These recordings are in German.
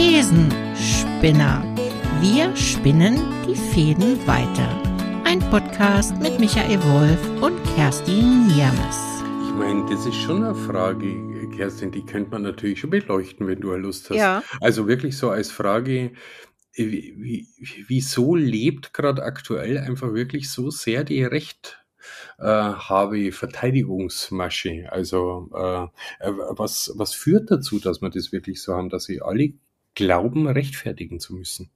Thesenspinner. Wir spinnen die Fäden weiter. Ein Podcast mit Michael Wolf und Kerstin Niermes. Ich meine, das ist schon eine Frage, Kerstin, die könnte man natürlich schon beleuchten, wenn du Lust hast. Ja. Also wirklich so als Frage, wie, wie, wieso lebt gerade aktuell einfach wirklich so sehr die Recht äh, habe Verteidigungsmasche. Also äh, äh, was, was führt dazu, dass wir das wirklich so haben, dass sie alle glauben, rechtfertigen zu müssen?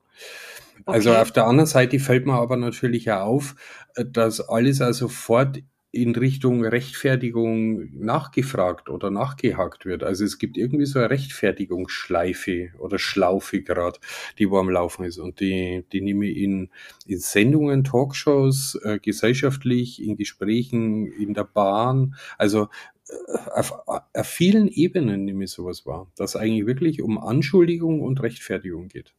Also Okay. auf der anderen Seite fällt mir aber natürlich auch auf, dass alles also sofort in Richtung Rechtfertigung nachgefragt oder nachgehakt wird. Also es gibt irgendwie so eine Rechtfertigungsschleife oder Schlaufe gerade, die wo am Laufen ist. Und die, die nehme ich in, in Sendungen, Talkshows, äh, gesellschaftlich, in Gesprächen, in der Bahn. Also auf, auf vielen Ebenen nehme ich sowas wahr, dass eigentlich wirklich um Anschuldigung und Rechtfertigung geht.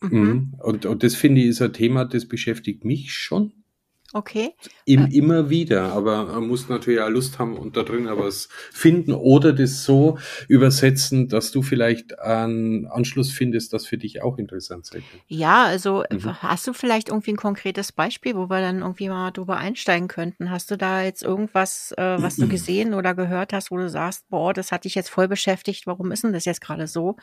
Mhm. Mhm. Und, und das finde ich ist ein Thema, das beschäftigt mich schon Okay. im, Äh. immer wieder. Aber man muss natürlich auch Lust haben und da drin aber was finden oder das so übersetzen, dass du vielleicht einen Anschluss findest, das für dich auch interessant sein könnte. Ja, also Mhm. hast du vielleicht irgendwie ein konkretes Beispiel, wo wir dann irgendwie mal drüber einsteigen könnten? Hast du da jetzt irgendwas, äh, was du gesehen oder gehört hast, wo du sagst, boah, das hat dich jetzt voll beschäftigt, warum ist denn das jetzt gerade so?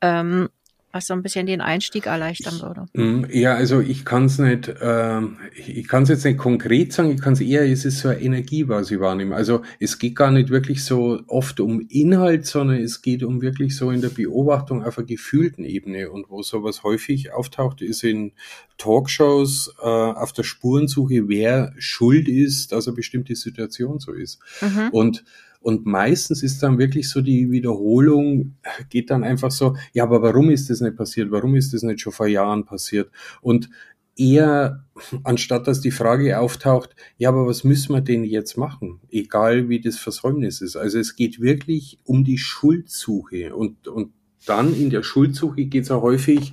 Ähm, was so ein bisschen den Einstieg erleichtern würde. Mm, Ja, also ich kann es nicht, ähm, ich kann es jetzt nicht konkret sagen, ich kann es eher, es ist so eine Energie, was ich wahrnehme. Also es geht gar nicht wirklich so oft um Inhalt, sondern es geht um wirklich so in der Beobachtung auf einer gefühlten Ebene. Und wo sowas häufig auftaucht, ist in Talkshows äh, auf der Spurensuche, wer schuld ist, dass eine bestimmte Situation so ist. Mhm. Und, und meistens ist dann wirklich so die Wiederholung, geht dann einfach so, ja, aber warum ist das nicht passiert? Warum ist das nicht schon vor Jahren passiert? Und eher, anstatt dass die Frage auftaucht, ja, aber was müssen wir denn jetzt machen? Egal wie das Versäumnis ist. Also es geht wirklich um die Schuldsuche und, und dann in der Schuldsuche geht es auch häufig,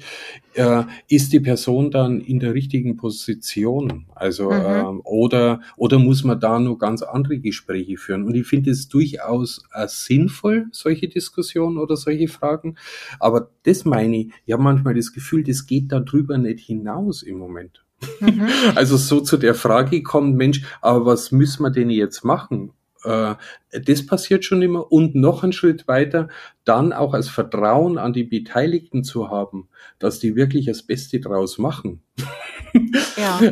äh, ist die Person dann in der richtigen Position? Also Mhm. ähm, oder oder muss man da nur ganz andere Gespräche führen? Und ich finde es durchaus äh, sinnvoll, solche Diskussionen oder solche Fragen. Aber das meine ich, ich habe manchmal das Gefühl, das geht darüber nicht hinaus im Moment. Mhm. Also so zu der Frage kommt, Mensch, aber was müssen wir denn jetzt machen? Äh, Das passiert schon immer und noch einen Schritt weiter, dann auch als Vertrauen an die Beteiligten zu haben, dass die wirklich das Beste draus machen. Ja.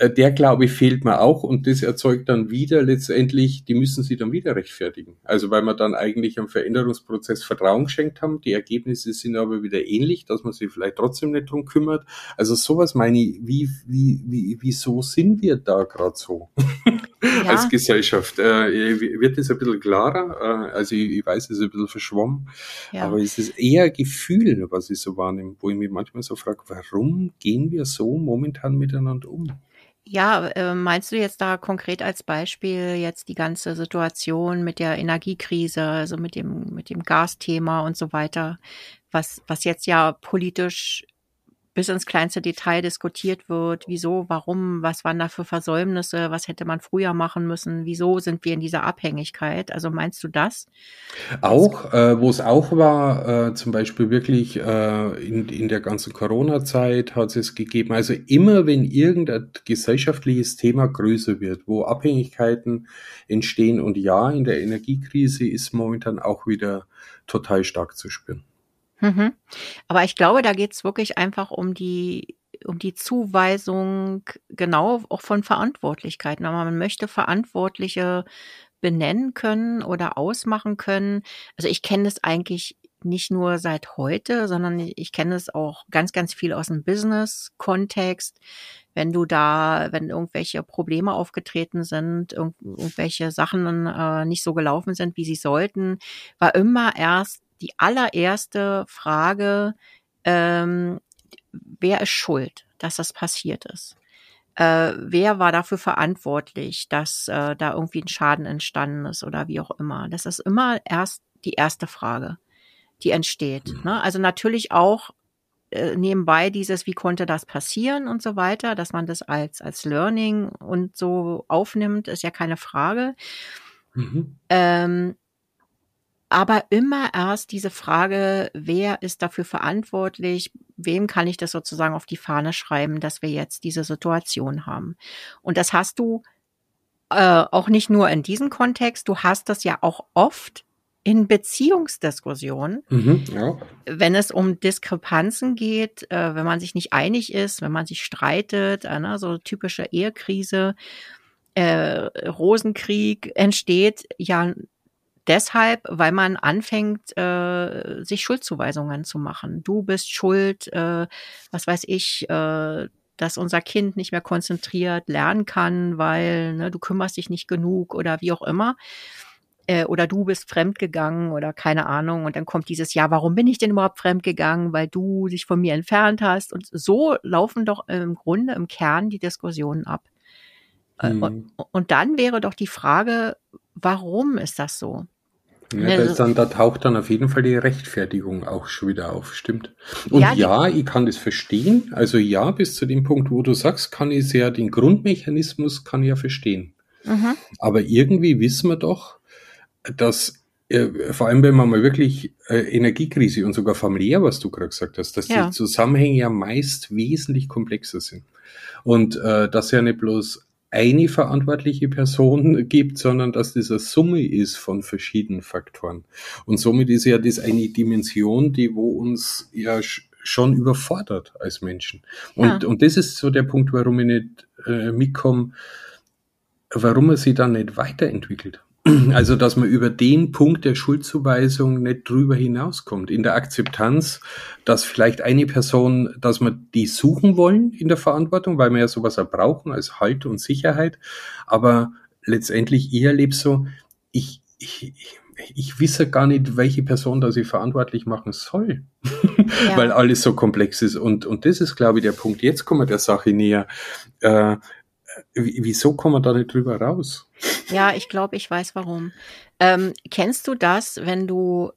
Äh, der Glaube fehlt mir auch und das erzeugt dann wieder letztendlich, die müssen sie dann wieder rechtfertigen. Also weil wir dann eigentlich am Veränderungsprozess Vertrauen geschenkt haben, die Ergebnisse sind aber wieder ähnlich, dass man sich vielleicht trotzdem nicht drum kümmert. Also sowas meine ich, wie, wie, wie, wieso sind wir da gerade so Ja. als Gesellschaft? Äh, wird das ein bisschen klarer? Äh, also ich, ich weiß, es ist ein bisschen verschwommen, ja. aber es ist eher Gefühl, was ich so wahrnehme, wo ich mich manchmal so frage, warum gehen wir so momentan miteinander um? Ja, äh, meinst du jetzt da konkret als Beispiel jetzt die ganze Situation mit der Energiekrise, also mit dem, mit dem Gasthema und so weiter, was, was jetzt ja politisch bis ins kleinste Detail diskutiert wird. Wieso, warum, was waren da für Versäumnisse, was hätte man früher machen müssen, wieso sind wir in dieser Abhängigkeit? Also meinst du das? Auch, äh, wo es auch war, äh, zum Beispiel wirklich äh, in, in der ganzen Corona-Zeit hat es gegeben, also immer wenn irgendein gesellschaftliches Thema größer wird, wo Abhängigkeiten entstehen und ja, in der Energiekrise ist momentan auch wieder total stark zu spüren. Mhm. Aber ich glaube, da geht's wirklich einfach um die um die Zuweisung genau auch von Verantwortlichkeiten. Aber man möchte Verantwortliche benennen können oder ausmachen können. Also ich kenne das eigentlich nicht nur seit heute, sondern ich kenne es auch ganz, ganz viel aus dem Business-Kontext. Wenn du da, wenn irgendwelche Probleme aufgetreten sind, irgend, irgendwelche Sachen äh, nicht so gelaufen sind, wie sie sollten, war immer erst die allererste Frage, ähm, wer ist schuld, dass das passiert ist? Äh, wer war dafür verantwortlich, dass äh, da irgendwie ein Schaden entstanden ist oder wie auch immer? Das ist immer erst die erste Frage, die entsteht. Ne? Also natürlich auch äh, nebenbei dieses, wie konnte das passieren und so weiter, dass man das als, als Learning und so aufnimmt, ist ja keine Frage. Mhm. Ähm, aber immer erst diese Frage, wer ist dafür verantwortlich? Wem kann ich das sozusagen auf die Fahne schreiben, dass wir jetzt diese Situation haben? Und das hast du äh, auch nicht nur in diesem Kontext, du hast das ja auch oft in Beziehungsdiskussionen, mhm, ja. wenn es um Diskrepanzen geht, äh, wenn man sich nicht einig ist, wenn man sich streitet, äh, ne, so typische Ehekrise, äh, Rosenkrieg entsteht ja deshalb, weil man anfängt, äh, sich Schuldzuweisungen zu machen. Du bist schuld, äh, was weiß ich, äh, dass unser Kind nicht mehr konzentriert lernen kann, weil ne, du kümmerst dich nicht genug oder wie auch immer. Äh, oder du bist fremdgegangen oder keine Ahnung. Und dann kommt dieses, ja, warum bin ich denn überhaupt fremdgegangen? Weil du dich von mir entfernt hast. Und so laufen doch im Grunde im Kern die Diskussionen ab. Mhm. Und, und dann wäre doch die Frage, warum ist das so? Ja, da, ist dann, da taucht dann auf jeden Fall die Rechtfertigung auch schon wieder auf, stimmt. Und ja, ja, ich kann das verstehen. Also ja, bis zu dem Punkt, wo du sagst, kann ich ja den Grundmechanismus kann ich ja verstehen. Mhm. Aber irgendwie wissen wir doch, dass äh, vor allem wenn man mal wirklich äh, Energiekrise und sogar familiär, was du gerade gesagt hast, dass ja. die Zusammenhänge ja meist wesentlich komplexer sind. Und äh, dass ja nicht bloß eine verantwortliche Person gibt, sondern dass das eine Summe ist von verschiedenen Faktoren. Und somit ist ja das eine Dimension, die wo uns ja schon überfordert als Menschen. Und, ja. und das ist so der Punkt, warum ich nicht äh, mitkomme, warum man sich dann nicht weiterentwickelt. Also, dass man über den Punkt der Schuldzuweisung nicht drüber hinauskommt. In der Akzeptanz, dass vielleicht eine Person, dass man die suchen wollen in der Verantwortung, weil wir ja sowas auch brauchen als Halt und Sicherheit. Aber letztendlich, ich erlebe so, ich, ich, ich wisse gar nicht, welche Person da sie verantwortlich machen soll, ja. weil alles so komplex ist. Und, und das ist, glaube ich, der Punkt. Jetzt kommen wir der Sache näher. Äh, wieso kommen wir da nicht drüber raus? Ja, ich glaube, ich weiß warum. Ähm, kennst du das, wenn du,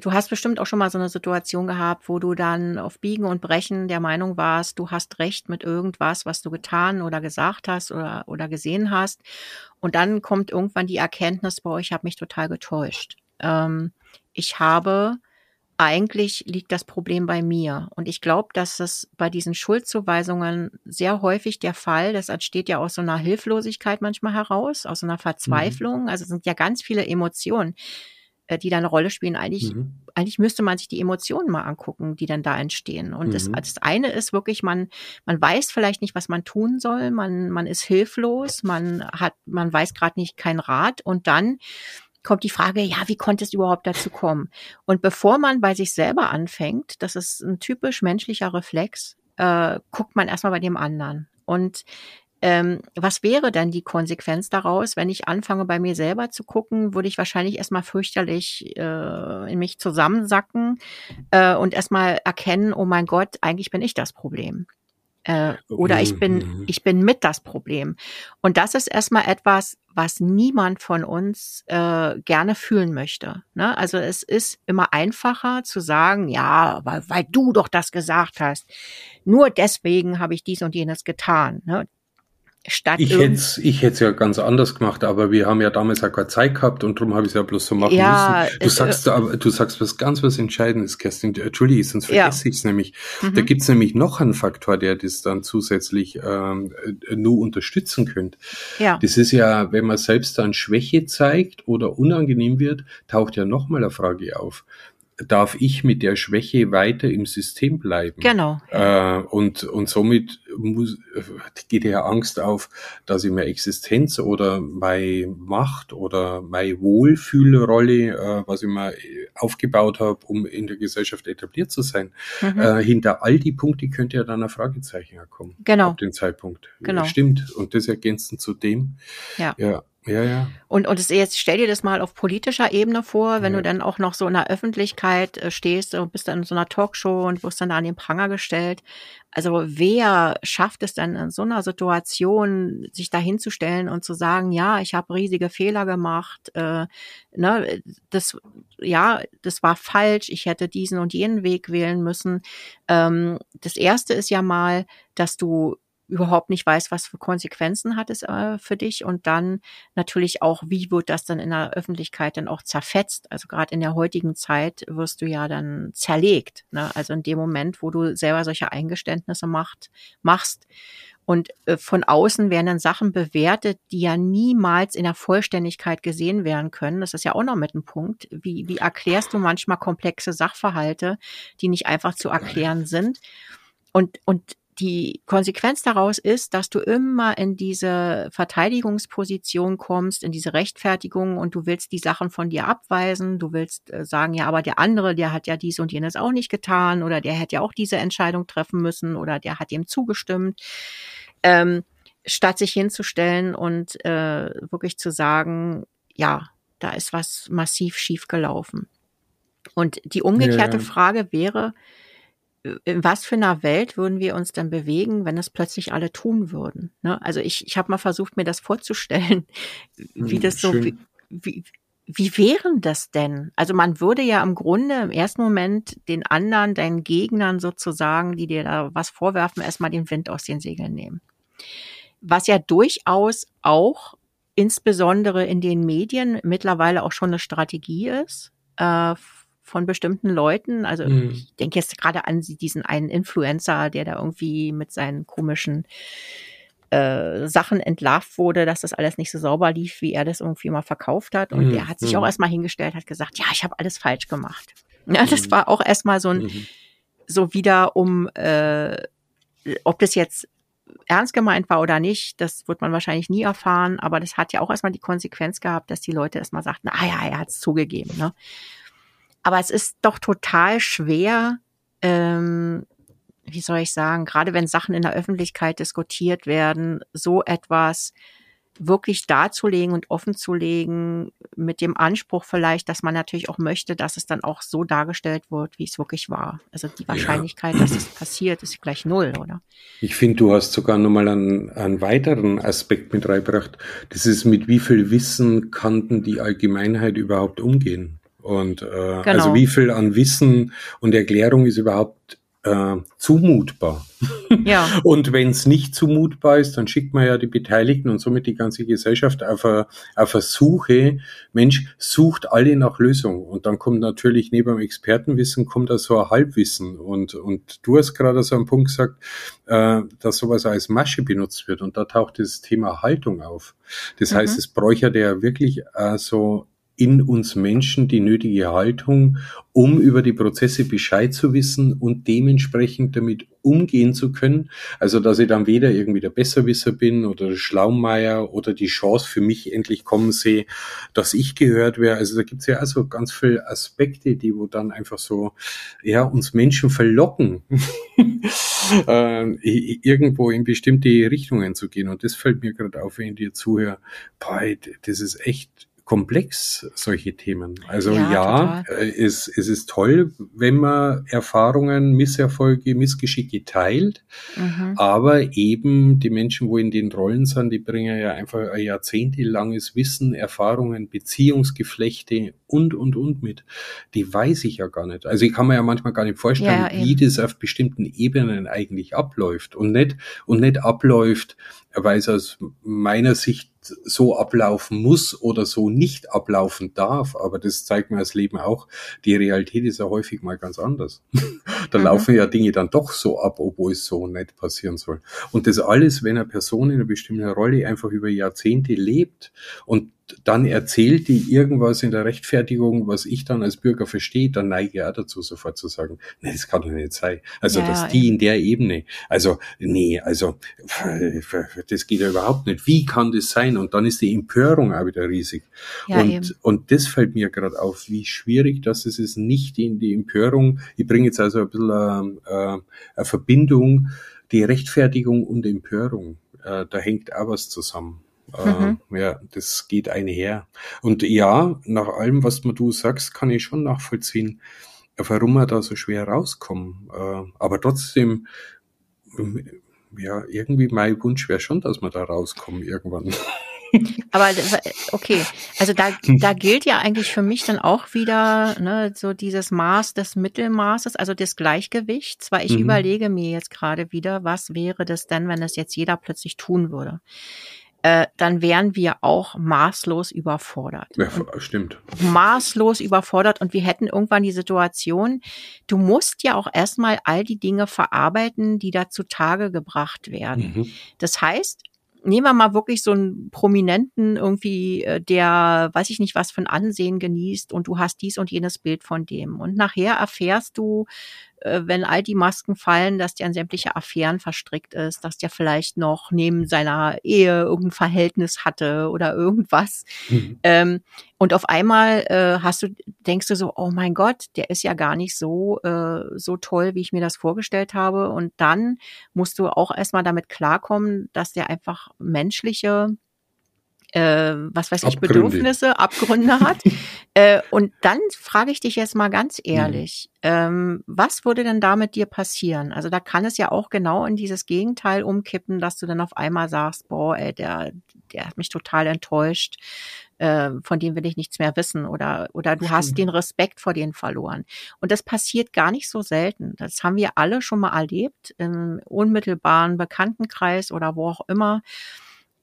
du hast bestimmt auch schon mal so eine Situation gehabt, wo du dann auf Biegen und Brechen der Meinung warst, du hast recht mit irgendwas, was du getan oder gesagt hast oder, oder gesehen hast. Und dann kommt irgendwann die Erkenntnis, boah, ich habe mich total getäuscht. Ähm, ich habe eigentlich liegt das Problem bei mir. Und ich glaube, dass es bei diesen Schuldzuweisungen sehr häufig der Fall, das entsteht ja aus so einer Hilflosigkeit manchmal heraus, aus so einer Verzweiflung. Mhm. Also es sind ja ganz viele Emotionen, äh, die da eine Rolle spielen. Eigentlich, mhm. eigentlich müsste man sich die Emotionen mal angucken, die dann da entstehen. Und mhm. das, das eine ist wirklich, man, man weiß vielleicht nicht, was man tun soll, man, man ist hilflos, man hat, man weiß gerade nicht keinen Rat und dann kommt die Frage, ja, wie konnte es überhaupt dazu kommen? Und bevor man bei sich selber anfängt, das ist ein typisch menschlicher Reflex, äh, guckt man erstmal bei dem anderen. Und ähm, was wäre denn die Konsequenz daraus, wenn ich anfange, bei mir selber zu gucken, würde ich wahrscheinlich erstmal fürchterlich äh, in mich zusammensacken äh, und erstmal erkennen, oh mein Gott, eigentlich bin ich das Problem. Äh, oder ich bin, mhm. ich bin mit das Problem. Und das ist erstmal etwas, was niemand von uns äh, gerne fühlen möchte. Ne? Also es ist immer einfacher zu sagen, ja, weil, weil du doch das gesagt hast. Nur deswegen habe ich dies und jenes getan. Ne? Statt ich hätte es ich hätt's ja ganz anders gemacht, aber wir haben ja damals auch keine Zeit gehabt und darum habe ich es ja bloß so machen ja, müssen. Du sagst äh, du sagst was ganz was Entscheidendes, Kerstin. Entschuldige, sonst vergesse ja. ich es nämlich. Mhm. Da gibt's nämlich noch einen Faktor, der das dann zusätzlich ähm, nur unterstützen könnte. Ja. Das ist ja, wenn man selbst dann Schwäche zeigt oder unangenehm wird, taucht ja nochmal eine Frage auf darf ich mit der Schwäche weiter im System bleiben. Genau. Äh, und, und somit muss, geht ja Angst auf, dass ich meine Existenz oder meine Macht oder meine Wohlfühlrolle, äh, was ich mir aufgebaut habe, um in der Gesellschaft etabliert zu sein, mhm. äh, hinter all die Punkte könnte ja dann ein Fragezeichen kommen. Genau. Ab dem Zeitpunkt. Genau. Stimmt. Und das ergänzend zu dem. Ja. ja ja, ja. Und, und es, jetzt stell dir das mal auf politischer Ebene vor, wenn ja. du dann auch noch so in der Öffentlichkeit äh, stehst und bist dann in so einer Talkshow und wirst dann da an den Pranger gestellt. Also wer schafft es dann in so einer Situation, sich da hinzustellen und zu sagen, ja, ich habe riesige Fehler gemacht, äh, ne, das, ja, das war falsch, ich hätte diesen und jenen Weg wählen müssen. Ähm, das erste ist ja mal, dass du überhaupt nicht weißt, was für Konsequenzen hat es äh, für dich und dann natürlich auch, wie wird das dann in der Öffentlichkeit dann auch zerfetzt? Also gerade in der heutigen Zeit wirst du ja dann zerlegt. Ne? Also in dem Moment, wo du selber solche Eingeständnisse macht, machst, und äh, von außen werden dann Sachen bewertet, die ja niemals in der Vollständigkeit gesehen werden können. Das ist ja auch noch mit einem Punkt. Wie, wie erklärst du manchmal komplexe Sachverhalte, die nicht einfach zu erklären sind? Und, und die Konsequenz daraus ist, dass du immer in diese Verteidigungsposition kommst, in diese Rechtfertigung und du willst die Sachen von dir abweisen. Du willst äh, sagen, ja, aber der andere, der hat ja dies und jenes auch nicht getan oder der hätte ja auch diese Entscheidung treffen müssen oder der hat ihm zugestimmt ähm, statt sich hinzustellen und äh, wirklich zu sagen, ja, da ist was massiv schief gelaufen. Und die umgekehrte ja. Frage wäre, in was für einer Welt würden wir uns denn bewegen, wenn es plötzlich alle tun würden? Ne? Also ich, ich habe mal versucht, mir das vorzustellen, wie hm, das so, wie, wie, wie wären das denn? Also man würde ja im Grunde im ersten Moment den anderen, deinen Gegnern sozusagen, die dir da was vorwerfen, erstmal den Wind aus den Segeln nehmen was ja durchaus auch insbesondere in den Medien mittlerweile auch schon eine Strategie ist äh, von bestimmten Leuten. Also mhm. ich denke jetzt gerade an diesen einen Influencer, der da irgendwie mit seinen komischen äh, Sachen entlarvt wurde, dass das alles nicht so sauber lief, wie er das irgendwie mal verkauft hat. Und mhm. der hat sich auch mhm. erstmal hingestellt, hat gesagt, ja, ich habe alles falsch gemacht. Ja, das mhm. war auch erstmal so ein, mhm. so wieder um, äh, ob das jetzt ernst gemeint war oder nicht, das wird man wahrscheinlich nie erfahren, aber das hat ja auch erstmal die Konsequenz gehabt, dass die Leute erstmal sagten, ah ja, er hat es zugegeben. Ne? Aber es ist doch total schwer, ähm, wie soll ich sagen, gerade wenn Sachen in der Öffentlichkeit diskutiert werden, so etwas wirklich darzulegen und offenzulegen, mit dem Anspruch vielleicht, dass man natürlich auch möchte, dass es dann auch so dargestellt wird, wie es wirklich war. Also die Wahrscheinlichkeit, ja. dass es passiert, ist gleich null, oder? Ich finde, du hast sogar nochmal einen, einen weiteren Aspekt mit reingebracht. Das ist, mit wie viel Wissen kann die Allgemeinheit überhaupt umgehen? Und äh, also genau. also wie viel an Wissen und Erklärung ist überhaupt äh, zumutbar. Ja. Und wenn es nicht zumutbar ist, dann schickt man ja die Beteiligten und somit die ganze Gesellschaft auf eine, auf eine Suche. Mensch, sucht alle nach Lösungen. Und dann kommt natürlich neben dem Expertenwissen kommt da so ein Halbwissen. Und, und du hast gerade so einen Punkt gesagt, äh, dass sowas als Masche benutzt wird. Und da taucht das Thema Haltung auf. Das mhm. heißt, es bräuchte ja wirklich äh, so in uns Menschen die nötige Haltung, um über die Prozesse Bescheid zu wissen und dementsprechend damit umgehen zu können. Also, dass ich dann weder irgendwie der Besserwisser bin oder der Schlaumeier oder die Chance für mich endlich kommen sehe, dass ich gehört wäre. Also, da gibt's ja also ganz viele Aspekte, die wo dann einfach so, ja, uns Menschen verlocken, äh, irgendwo in bestimmte Richtungen zu gehen. Und das fällt mir gerade auf, wenn ich dir zuhöre. Boah, das ist echt komplex, solche Themen. Also ja, ja äh, es, es ist toll, wenn man Erfahrungen, Misserfolge, Missgeschicke teilt, mhm. aber eben die Menschen, wo in den Rollen sind, die bringen ja einfach ein jahrzehntelanges Wissen, Erfahrungen, Beziehungsgeflechte und, und, und mit. Die weiß ich ja gar nicht. Also ich kann mir ja manchmal gar nicht vorstellen, ja, wie das auf bestimmten Ebenen eigentlich abläuft und nicht, und nicht abläuft, weil es aus meiner Sicht so ablaufen muss oder so nicht ablaufen darf. Aber das zeigt mir das Leben auch. Die Realität ist ja häufig mal ganz anders. Da mhm. laufen ja Dinge dann doch so ab, obwohl es so nicht passieren soll. Und das alles, wenn eine Person in einer bestimmten Rolle einfach über Jahrzehnte lebt und dann erzählt die irgendwas in der Rechtfertigung, was ich dann als Bürger verstehe, dann neige ich auch dazu, sofort zu sagen, nee, das kann doch nicht sein. Also, ja, dass die in der Ebene, also, nee, also, das geht ja überhaupt nicht. Wie kann das sein? Und dann ist die Empörung auch wieder riesig. Ja, und, und das fällt mir gerade auf, wie schwierig das ist, es nicht in die Empörung. Ich bringe jetzt also ein bisschen äh, eine Verbindung, die Rechtfertigung und Empörung. Äh, da hängt auch was zusammen. Mhm. Äh, ja, das geht einher. Und ja, nach allem, was du sagst, kann ich schon nachvollziehen, warum wir da so schwer rauskommen. Aber trotzdem, ja, irgendwie mein Wunsch wäre schon, dass wir da rauskommen irgendwann. Aber okay, also da, da gilt ja eigentlich für mich dann auch wieder ne, so dieses Maß des Mittelmaßes, also des Gleichgewichts, weil ich mhm. überlege mir jetzt gerade wieder, was wäre das denn, wenn das jetzt jeder plötzlich tun würde? Äh, dann wären wir auch maßlos überfordert. Ja, stimmt. Maßlos überfordert und wir hätten irgendwann die Situation, du musst ja auch erstmal all die Dinge verarbeiten, die da zutage gebracht werden. Mhm. Das heißt, nehmen wir mal wirklich so einen Prominenten irgendwie, äh, der, weiß ich nicht, was ein Ansehen genießt und du hast dies und jenes Bild von dem. Und nachher erfährst du, wenn all die Masken fallen, dass der in sämtliche Affären verstrickt ist, dass der vielleicht noch neben seiner Ehe irgendein Verhältnis hatte oder irgendwas. Mhm. Ähm, und auf einmal äh, hast du, denkst du so, oh mein Gott, der ist ja gar nicht so, äh, so toll, wie ich mir das vorgestellt habe. Und dann musst du auch erstmal damit klarkommen, dass der einfach menschliche äh, was weiß ich, Abgründe. Bedürfnisse, Abgründe hat. äh, und dann frage ich dich jetzt mal ganz mhm. ehrlich, mhm. ähm, was würde denn da mit dir passieren? Also da kann es ja auch genau in dieses Gegenteil umkippen, dass du dann auf einmal sagst, boah, ey, der, der hat mich total enttäuscht, äh, von dem will ich nichts mehr wissen oder, oder du hast den Respekt vor denen verloren. Und das passiert gar nicht so selten. Das haben wir alle schon mal erlebt, im unmittelbaren Bekanntenkreis oder wo auch immer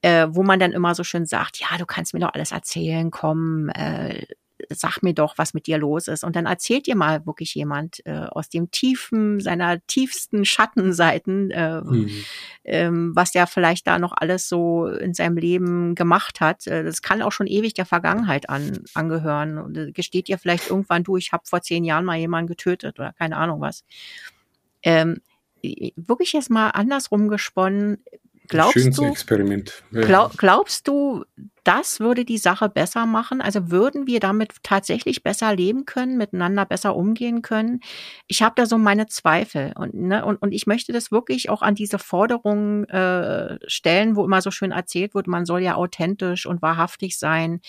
äh, wo man dann immer so schön sagt, ja, du kannst mir doch alles erzählen, komm, äh, sag mir doch, was mit dir los ist. Und dann erzählt dir mal wirklich jemand äh, aus dem tiefen, seiner tiefsten Schattenseiten, äh, mhm. ähm, was der vielleicht da noch alles so in seinem Leben gemacht hat. Äh, das kann auch schon ewig der Vergangenheit an, angehören. Und äh, gesteht dir vielleicht irgendwann, du, ich habe vor zehn Jahren mal jemanden getötet oder keine Ahnung was. Ähm, wirklich jetzt mal andersrum gesponnen, Glaubst du, Experiment. Ja. Glaub, glaubst du, das würde die Sache besser machen? Also würden wir damit tatsächlich besser leben können, miteinander besser umgehen können? Ich habe da so meine Zweifel und, ne, und, und ich möchte das wirklich auch an diese Forderungen äh, stellen, wo immer so schön erzählt wird, man soll ja authentisch und wahrhaftig sein.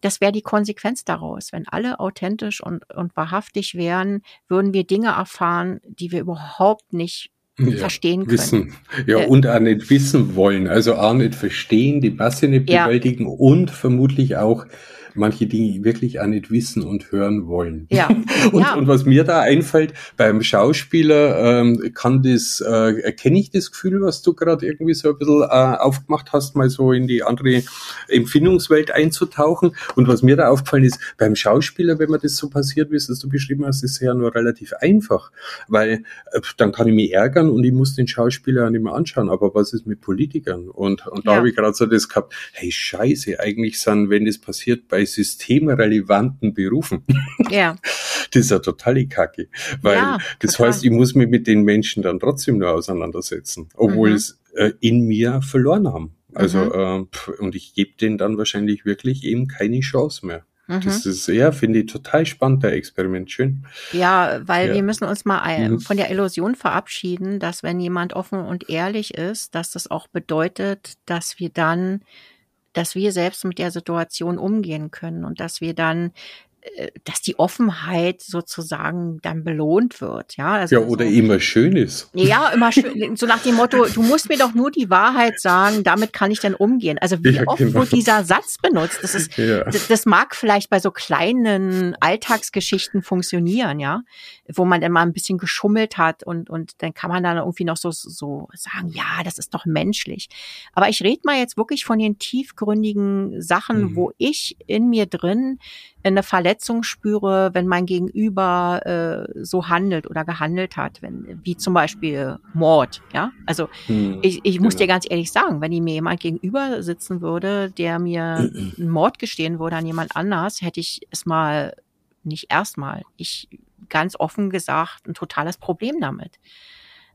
Das wäre die Konsequenz daraus. Wenn alle authentisch und, und wahrhaftig wären, würden wir Dinge erfahren, die wir überhaupt nicht ja, verstehen können. Wissen. Ja, äh, und auch nicht wissen wollen. Also auch nicht verstehen, die Masse nicht bewältigen ja. und vermutlich auch manche Dinge wirklich auch nicht wissen und hören wollen. Ja. und, ja. und was mir da einfällt, beim Schauspieler ähm, kann das, äh, erkenne ich das Gefühl, was du gerade irgendwie so ein bisschen äh, aufgemacht hast, mal so in die andere Empfindungswelt einzutauchen. Und was mir da aufgefallen ist, beim Schauspieler, wenn man das so passiert, wie es du beschrieben hast, ist es ja nur relativ einfach, weil äh, dann kann ich mich ärgern und ich muss den Schauspieler nicht mehr anschauen. Aber was ist mit Politikern? Und, und da ja. habe ich gerade so das gehabt, hey Scheiße, eigentlich sind, wenn das passiert, bei systemrelevanten Berufen. Ja. Das ist ja totale Kacke. Weil ja, das total. heißt, ich muss mich mit den Menschen dann trotzdem nur auseinandersetzen, obwohl mhm. es äh, in mir verloren haben. Also, mhm. äh, und ich gebe denen dann wahrscheinlich wirklich eben keine Chance mehr. Mhm. Das ist, ja, finde ich total spannend, der Experiment. Schön. Ja, weil ja. wir müssen uns mal mhm. von der Illusion verabschieden, dass wenn jemand offen und ehrlich ist, dass das auch bedeutet, dass wir dann dass wir selbst mit der Situation umgehen können und dass wir dann dass die Offenheit sozusagen dann belohnt wird, ja. Also ja, oder so, immer schön ist. Ja, immer schön. So nach dem Motto, du musst mir doch nur die Wahrheit sagen, damit kann ich dann umgehen. Also wie ja, oft genau. wird dieser Satz benutzt? Das ist, ja. das, das, mag vielleicht bei so kleinen Alltagsgeschichten funktionieren, ja, wo man dann mal ein bisschen geschummelt hat und, und dann kann man dann irgendwie noch so, so sagen, ja, das ist doch menschlich. Aber ich rede mal jetzt wirklich von den tiefgründigen Sachen, mhm. wo ich in mir drin eine Verletzung spüre, wenn mein Gegenüber äh, so handelt oder gehandelt hat, wenn, wie zum Beispiel Mord, ja. Also hm, ich, ich muss genau. dir ganz ehrlich sagen, wenn mir jemand gegenüber sitzen würde, der mir einen Mord gestehen würde an jemand anders, hätte ich es mal nicht erstmal, ich ganz offen gesagt, ein totales Problem damit.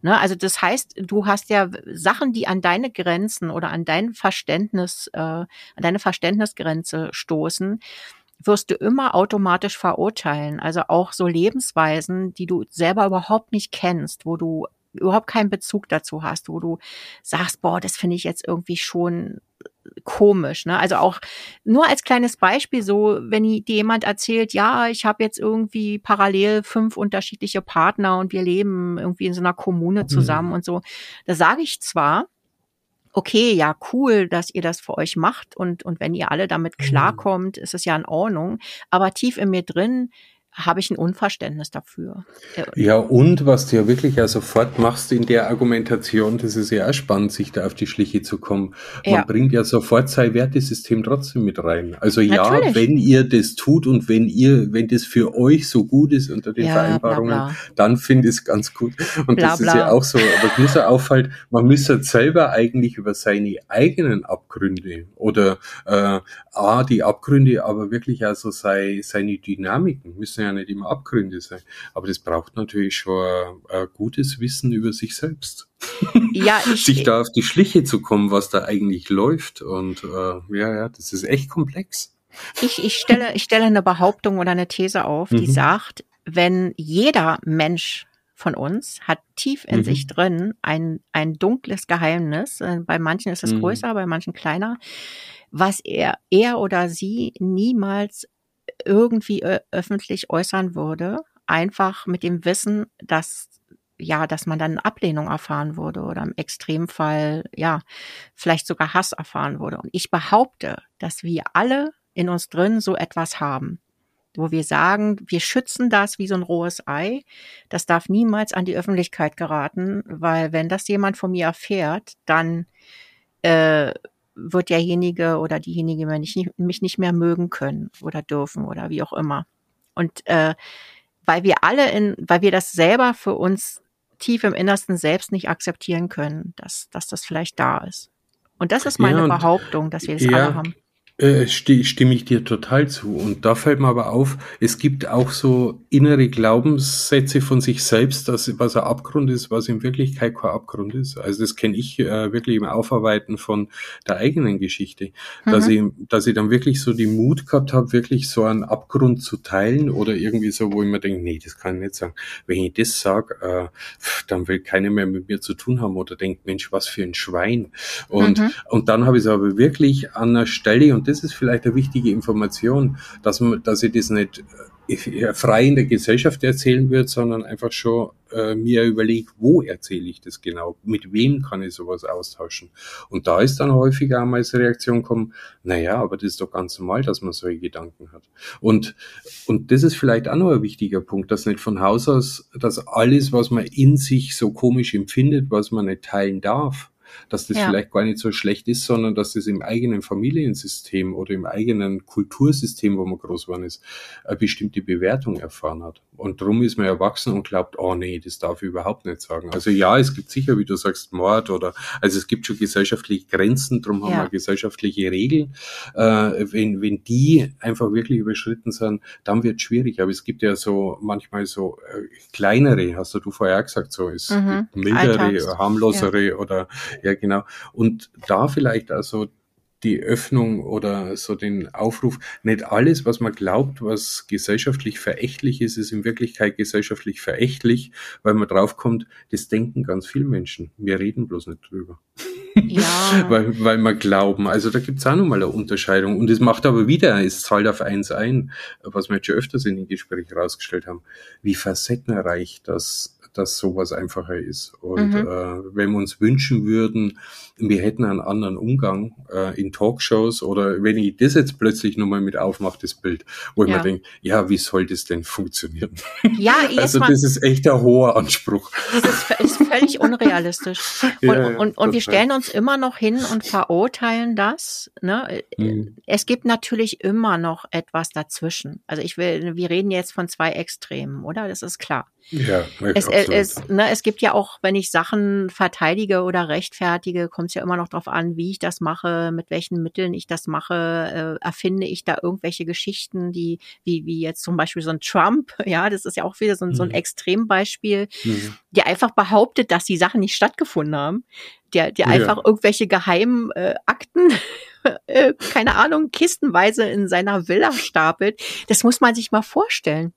Ne, also das heißt, du hast ja Sachen, die an deine Grenzen oder an dein Verständnis, äh, an deine Verständnisgrenze stoßen, wirst du immer automatisch verurteilen. Also auch so Lebensweisen, die du selber überhaupt nicht kennst, wo du überhaupt keinen Bezug dazu hast, wo du sagst, boah, das finde ich jetzt irgendwie schon komisch. Ne? Also auch nur als kleines Beispiel so, wenn dir jemand erzählt, ja, ich habe jetzt irgendwie parallel fünf unterschiedliche Partner und wir leben irgendwie in so einer Kommune mhm. zusammen mhm. und so, da sage ich zwar, okay, ja, cool, dass ihr das für euch macht und, und wenn ihr alle damit Mhm. klarkommt, ist es ja in Ordnung. Aber tief in mir drin habe ich ein Unverständnis dafür. Äh, Ja, und was du ja wirklich ja sofort machst in der Argumentation, das ist ja auch spannend, sich da auf die Schliche zu kommen. Man Ja. bringt ja sofort sein Wertesystem trotzdem mit rein. Also ja, Natürlich. wenn ihr das tut und wenn ihr, wenn das für euch so gut ist unter den Ja, bla, Vereinbarungen, bla. dann finde ich es ganz gut. Und Bla, das ist bla. ja auch so. Was mir so auffällt, man müsste selber eigentlich über seine eigenen Abgründe oder äh, A, die Abgründe, aber wirklich also sei, seine Dynamiken, müssen ja nicht immer Abgründe sein. Aber das braucht natürlich schon ein, ein gutes Wissen über sich selbst. Ja, ich, Sich da auf die Schliche zu kommen, was da eigentlich läuft. Und äh, ja, ja, das ist echt komplex. Ich, ich, stelle, ich stelle eine Behauptung oder eine These auf, die Mhm. sagt, wenn jeder Mensch von uns hat tief in Mhm. sich drin ein, ein dunkles Geheimnis, äh, bei manchen ist es Mhm. größer, bei manchen kleiner, was er, er oder sie niemals irgendwie ö- öffentlich äußern würde, einfach mit dem Wissen, dass ja, dass man dann Ablehnung erfahren würde oder im Extremfall, ja, vielleicht sogar Hass erfahren würde. Und ich behaupte, dass wir alle in uns drin so etwas haben, wo wir sagen, wir schützen das wie so ein rohes Ei. Das darf niemals an die Öffentlichkeit geraten, weil wenn das jemand von mir erfährt, dann äh, wird derjenige oder diejenige mich nicht, mehr mögen können oder dürfen oder wie auch immer. Und äh, weil wir alle in, weil wir das selber für uns tief im Innersten selbst nicht akzeptieren können, dass, dass das vielleicht da ist. Und das ist meine Ja, und- Behauptung, dass wir das ja, alle haben. Äh, sti- stimme ich dir total zu. Und da fällt mir aber auf, es gibt auch so innere Glaubenssätze von sich selbst, dass was ein Abgrund ist, was in Wirklichkeit kein Abgrund ist. Also das kenne ich äh, wirklich im Aufarbeiten von der eigenen Geschichte, dass ich, dass ich dann wirklich so die Mut gehabt habe, wirklich so einen Abgrund zu teilen oder irgendwie so, wo ich mir denke, nee, das kann ich nicht sagen. Wenn ich das sage, äh, dann will keiner mehr mit mir zu tun haben oder denkt, Mensch, was für ein Schwein. Und Mhm. und dann habe ich es aber wirklich an der Stelle, und das ist vielleicht eine wichtige Information, dass, man, dass ich das nicht äh, frei in der Gesellschaft erzählen wird, sondern einfach schon äh, mir überlege, wo erzähle ich das genau, mit wem kann ich sowas austauschen. Und da ist dann häufiger einmal als Reaktion kommen, naja, aber das ist doch ganz normal, dass man solche Gedanken hat. Und, und das ist vielleicht auch noch ein wichtiger Punkt, dass nicht von Haus aus, dass alles, was man in sich so komisch empfindet, was man nicht teilen darf, dass das Ja. vielleicht gar nicht so schlecht ist, sondern dass das im eigenen Familiensystem oder im eigenen Kultursystem, wo man groß geworden ist, eine bestimmte Bewertung erfahren hat. Und darum ist man erwachsen und glaubt, oh nee, das darf ich überhaupt nicht sagen. Also ja, es gibt sicher, wie du sagst, Mord oder, also es gibt schon gesellschaftliche Grenzen, darum haben Ja. wir gesellschaftliche Regeln. Äh, wenn, wenn die einfach wirklich überschritten sind, dann wird es schwierig. Aber es gibt ja so manchmal so äh, kleinere, hast du vorher auch gesagt, so ist Mhm. mildere, Alltags. harmlosere oder ja genau. Und da vielleicht also die Öffnung oder so den Aufruf, nicht alles, was man glaubt, was gesellschaftlich verächtlich ist, ist in Wirklichkeit gesellschaftlich verächtlich, weil man draufkommt, das denken ganz viele Menschen. Wir reden bloß nicht drüber. Ja. Weil, weil wir glauben. Also da gibt's auch nochmal eine Unterscheidung. Und es macht aber wieder, es zahlt auf eins ein, was wir jetzt schon öfters in den Gesprächen rausgestellt haben, wie facettenreich das, dass sowas einfacher ist. Und Mhm. äh, wenn wir uns wünschen würden, wir hätten einen anderen Umgang äh, in Talkshows oder wenn ich das jetzt plötzlich nochmal mit aufmache, das Bild, wo ich Ja. mir denke, ja, wie soll das denn funktionieren? ja, Also mal, das ist echt ein hoher Anspruch. das ist, ist völlig unrealistisch. Und, Ja, ja, und, und wir stellen uns immer noch hin und verurteilen das. Ne? Mhm. Es gibt natürlich immer noch etwas dazwischen. Also ich will, wir reden jetzt von zwei Extremen, oder? Das ist klar. Ja, Es, absolut. es, ne, es gibt ja auch, wenn ich Sachen verteidige oder rechtfertige, kommt es ja immer noch darauf an, wie ich das mache, mit welchen Mitteln ich das mache. Äh, erfinde ich da irgendwelche Geschichten, die, wie, wie jetzt zum Beispiel so ein Trump, ja, das ist ja auch wieder so ein, so ein Mhm. Extrembeispiel, Mhm. Der einfach behauptet, dass die Sachen nicht stattgefunden haben. Der, der Ja. einfach irgendwelche geheimen äh, Akten, äh, keine Ahnung, kistenweise in seiner Villa stapelt. Das muss man sich mal vorstellen.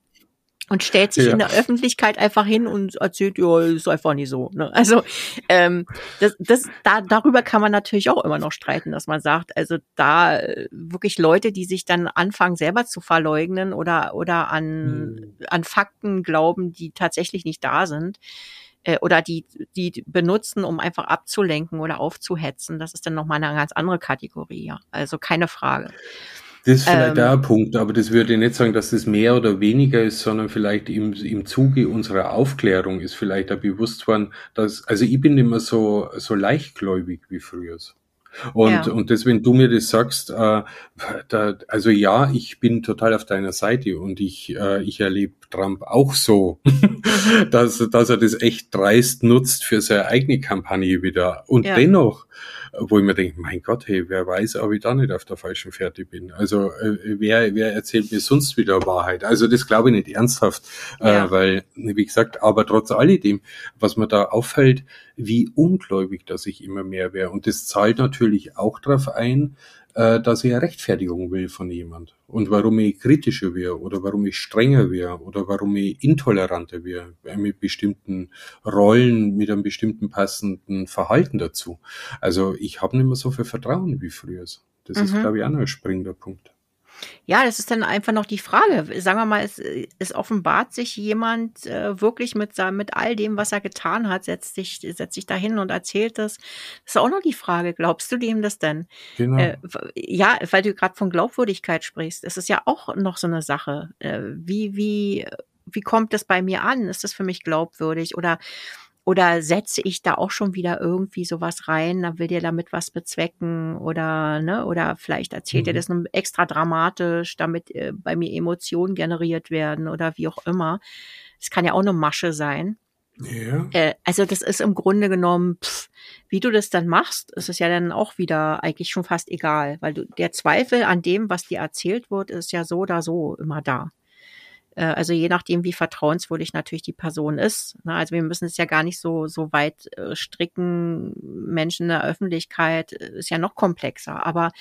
Und stellt sich Ja. in der Öffentlichkeit einfach hin und erzählt, ja, ist einfach nicht so. Ne? Also ähm, das, das, da, darüber kann man natürlich auch immer noch streiten, dass man sagt, also da äh, wirklich Leute, die sich dann anfangen, selber zu verleugnen oder, oder an, Hm. an Fakten glauben, die tatsächlich nicht da sind, äh, oder die, die benutzen, um einfach abzulenken oder aufzuhetzen. Das ist dann nochmal eine ganz andere Kategorie, ja. Also keine Frage. Das ist vielleicht ähm, auch ein Punkt, aber das würde ich nicht sagen, dass das mehr oder weniger ist, sondern vielleicht im, im Zuge unserer Aufklärung ist vielleicht auch bewusst worden, dass, also ich bin immer so, so leichtgläubig wie früher. Und, ja. und das, wenn du mir das sagst, äh, da, also ja, ich bin total auf deiner Seite und ich, äh, ich erlebe Trump auch so, dass, dass er das echt dreist nutzt für seine eigene Kampagne wieder. Und ja. dennoch wo ich mir denke, mein Gott, hey, wer weiß, ob ich da nicht auf der falschen Fährte bin. Also äh, wer, wer erzählt mir sonst wieder Wahrheit? Also das glaube ich nicht ernsthaft, äh, ja. äh, weil, wie gesagt, aber trotz alledem, was mir da auffällt, wie ungläubig dass ich immer mehr wäre. Und das zahlt natürlich auch darauf ein, äh, dass ich eine Rechtfertigung will von jemand und warum ich kritischer wäre oder warum ich strenger wäre oder warum ich intoleranter wäre mit bestimmten Rollen, mit einem bestimmten passenden Verhalten dazu. Also ich habe nicht mehr so viel Vertrauen wie früher. Das mhm. ist, glaube ich, auch noch ein springender Punkt. Ja, das ist dann einfach noch die Frage. Sagen wir mal, es, es offenbart sich jemand äh, wirklich mit, mit all dem, was er getan hat, setzt sich, setzt sich dahin und erzählt das. Das ist auch noch die Frage. Glaubst du dem das denn? Genau. Äh, ja, weil du gerade von Glaubwürdigkeit sprichst. Es ist ja auch noch so eine Sache. Äh, wie, wie, wie kommt das bei mir an? Ist das für mich glaubwürdig? Oder oder setze ich da auch schon wieder irgendwie sowas rein, da will dir damit was bezwecken oder, ne, oder vielleicht erzählt mhm. ihr das extra dramatisch, damit äh, bei mir Emotionen generiert werden oder wie auch immer. Das kann ja auch eine Masche sein. Ja. Äh, also das ist im Grunde genommen, pff, wie du das dann machst, ist es ja dann auch wieder eigentlich schon fast egal, weil du der Zweifel an dem, was dir erzählt wird, ist ja so oder so immer da. Äh, also je nachdem, wie vertrauenswürdig natürlich die Person ist. Ne? Also wir müssen es ja gar nicht so, so weit äh, stricken. Menschen in der Öffentlichkeit äh, ist ja noch komplexer. Aber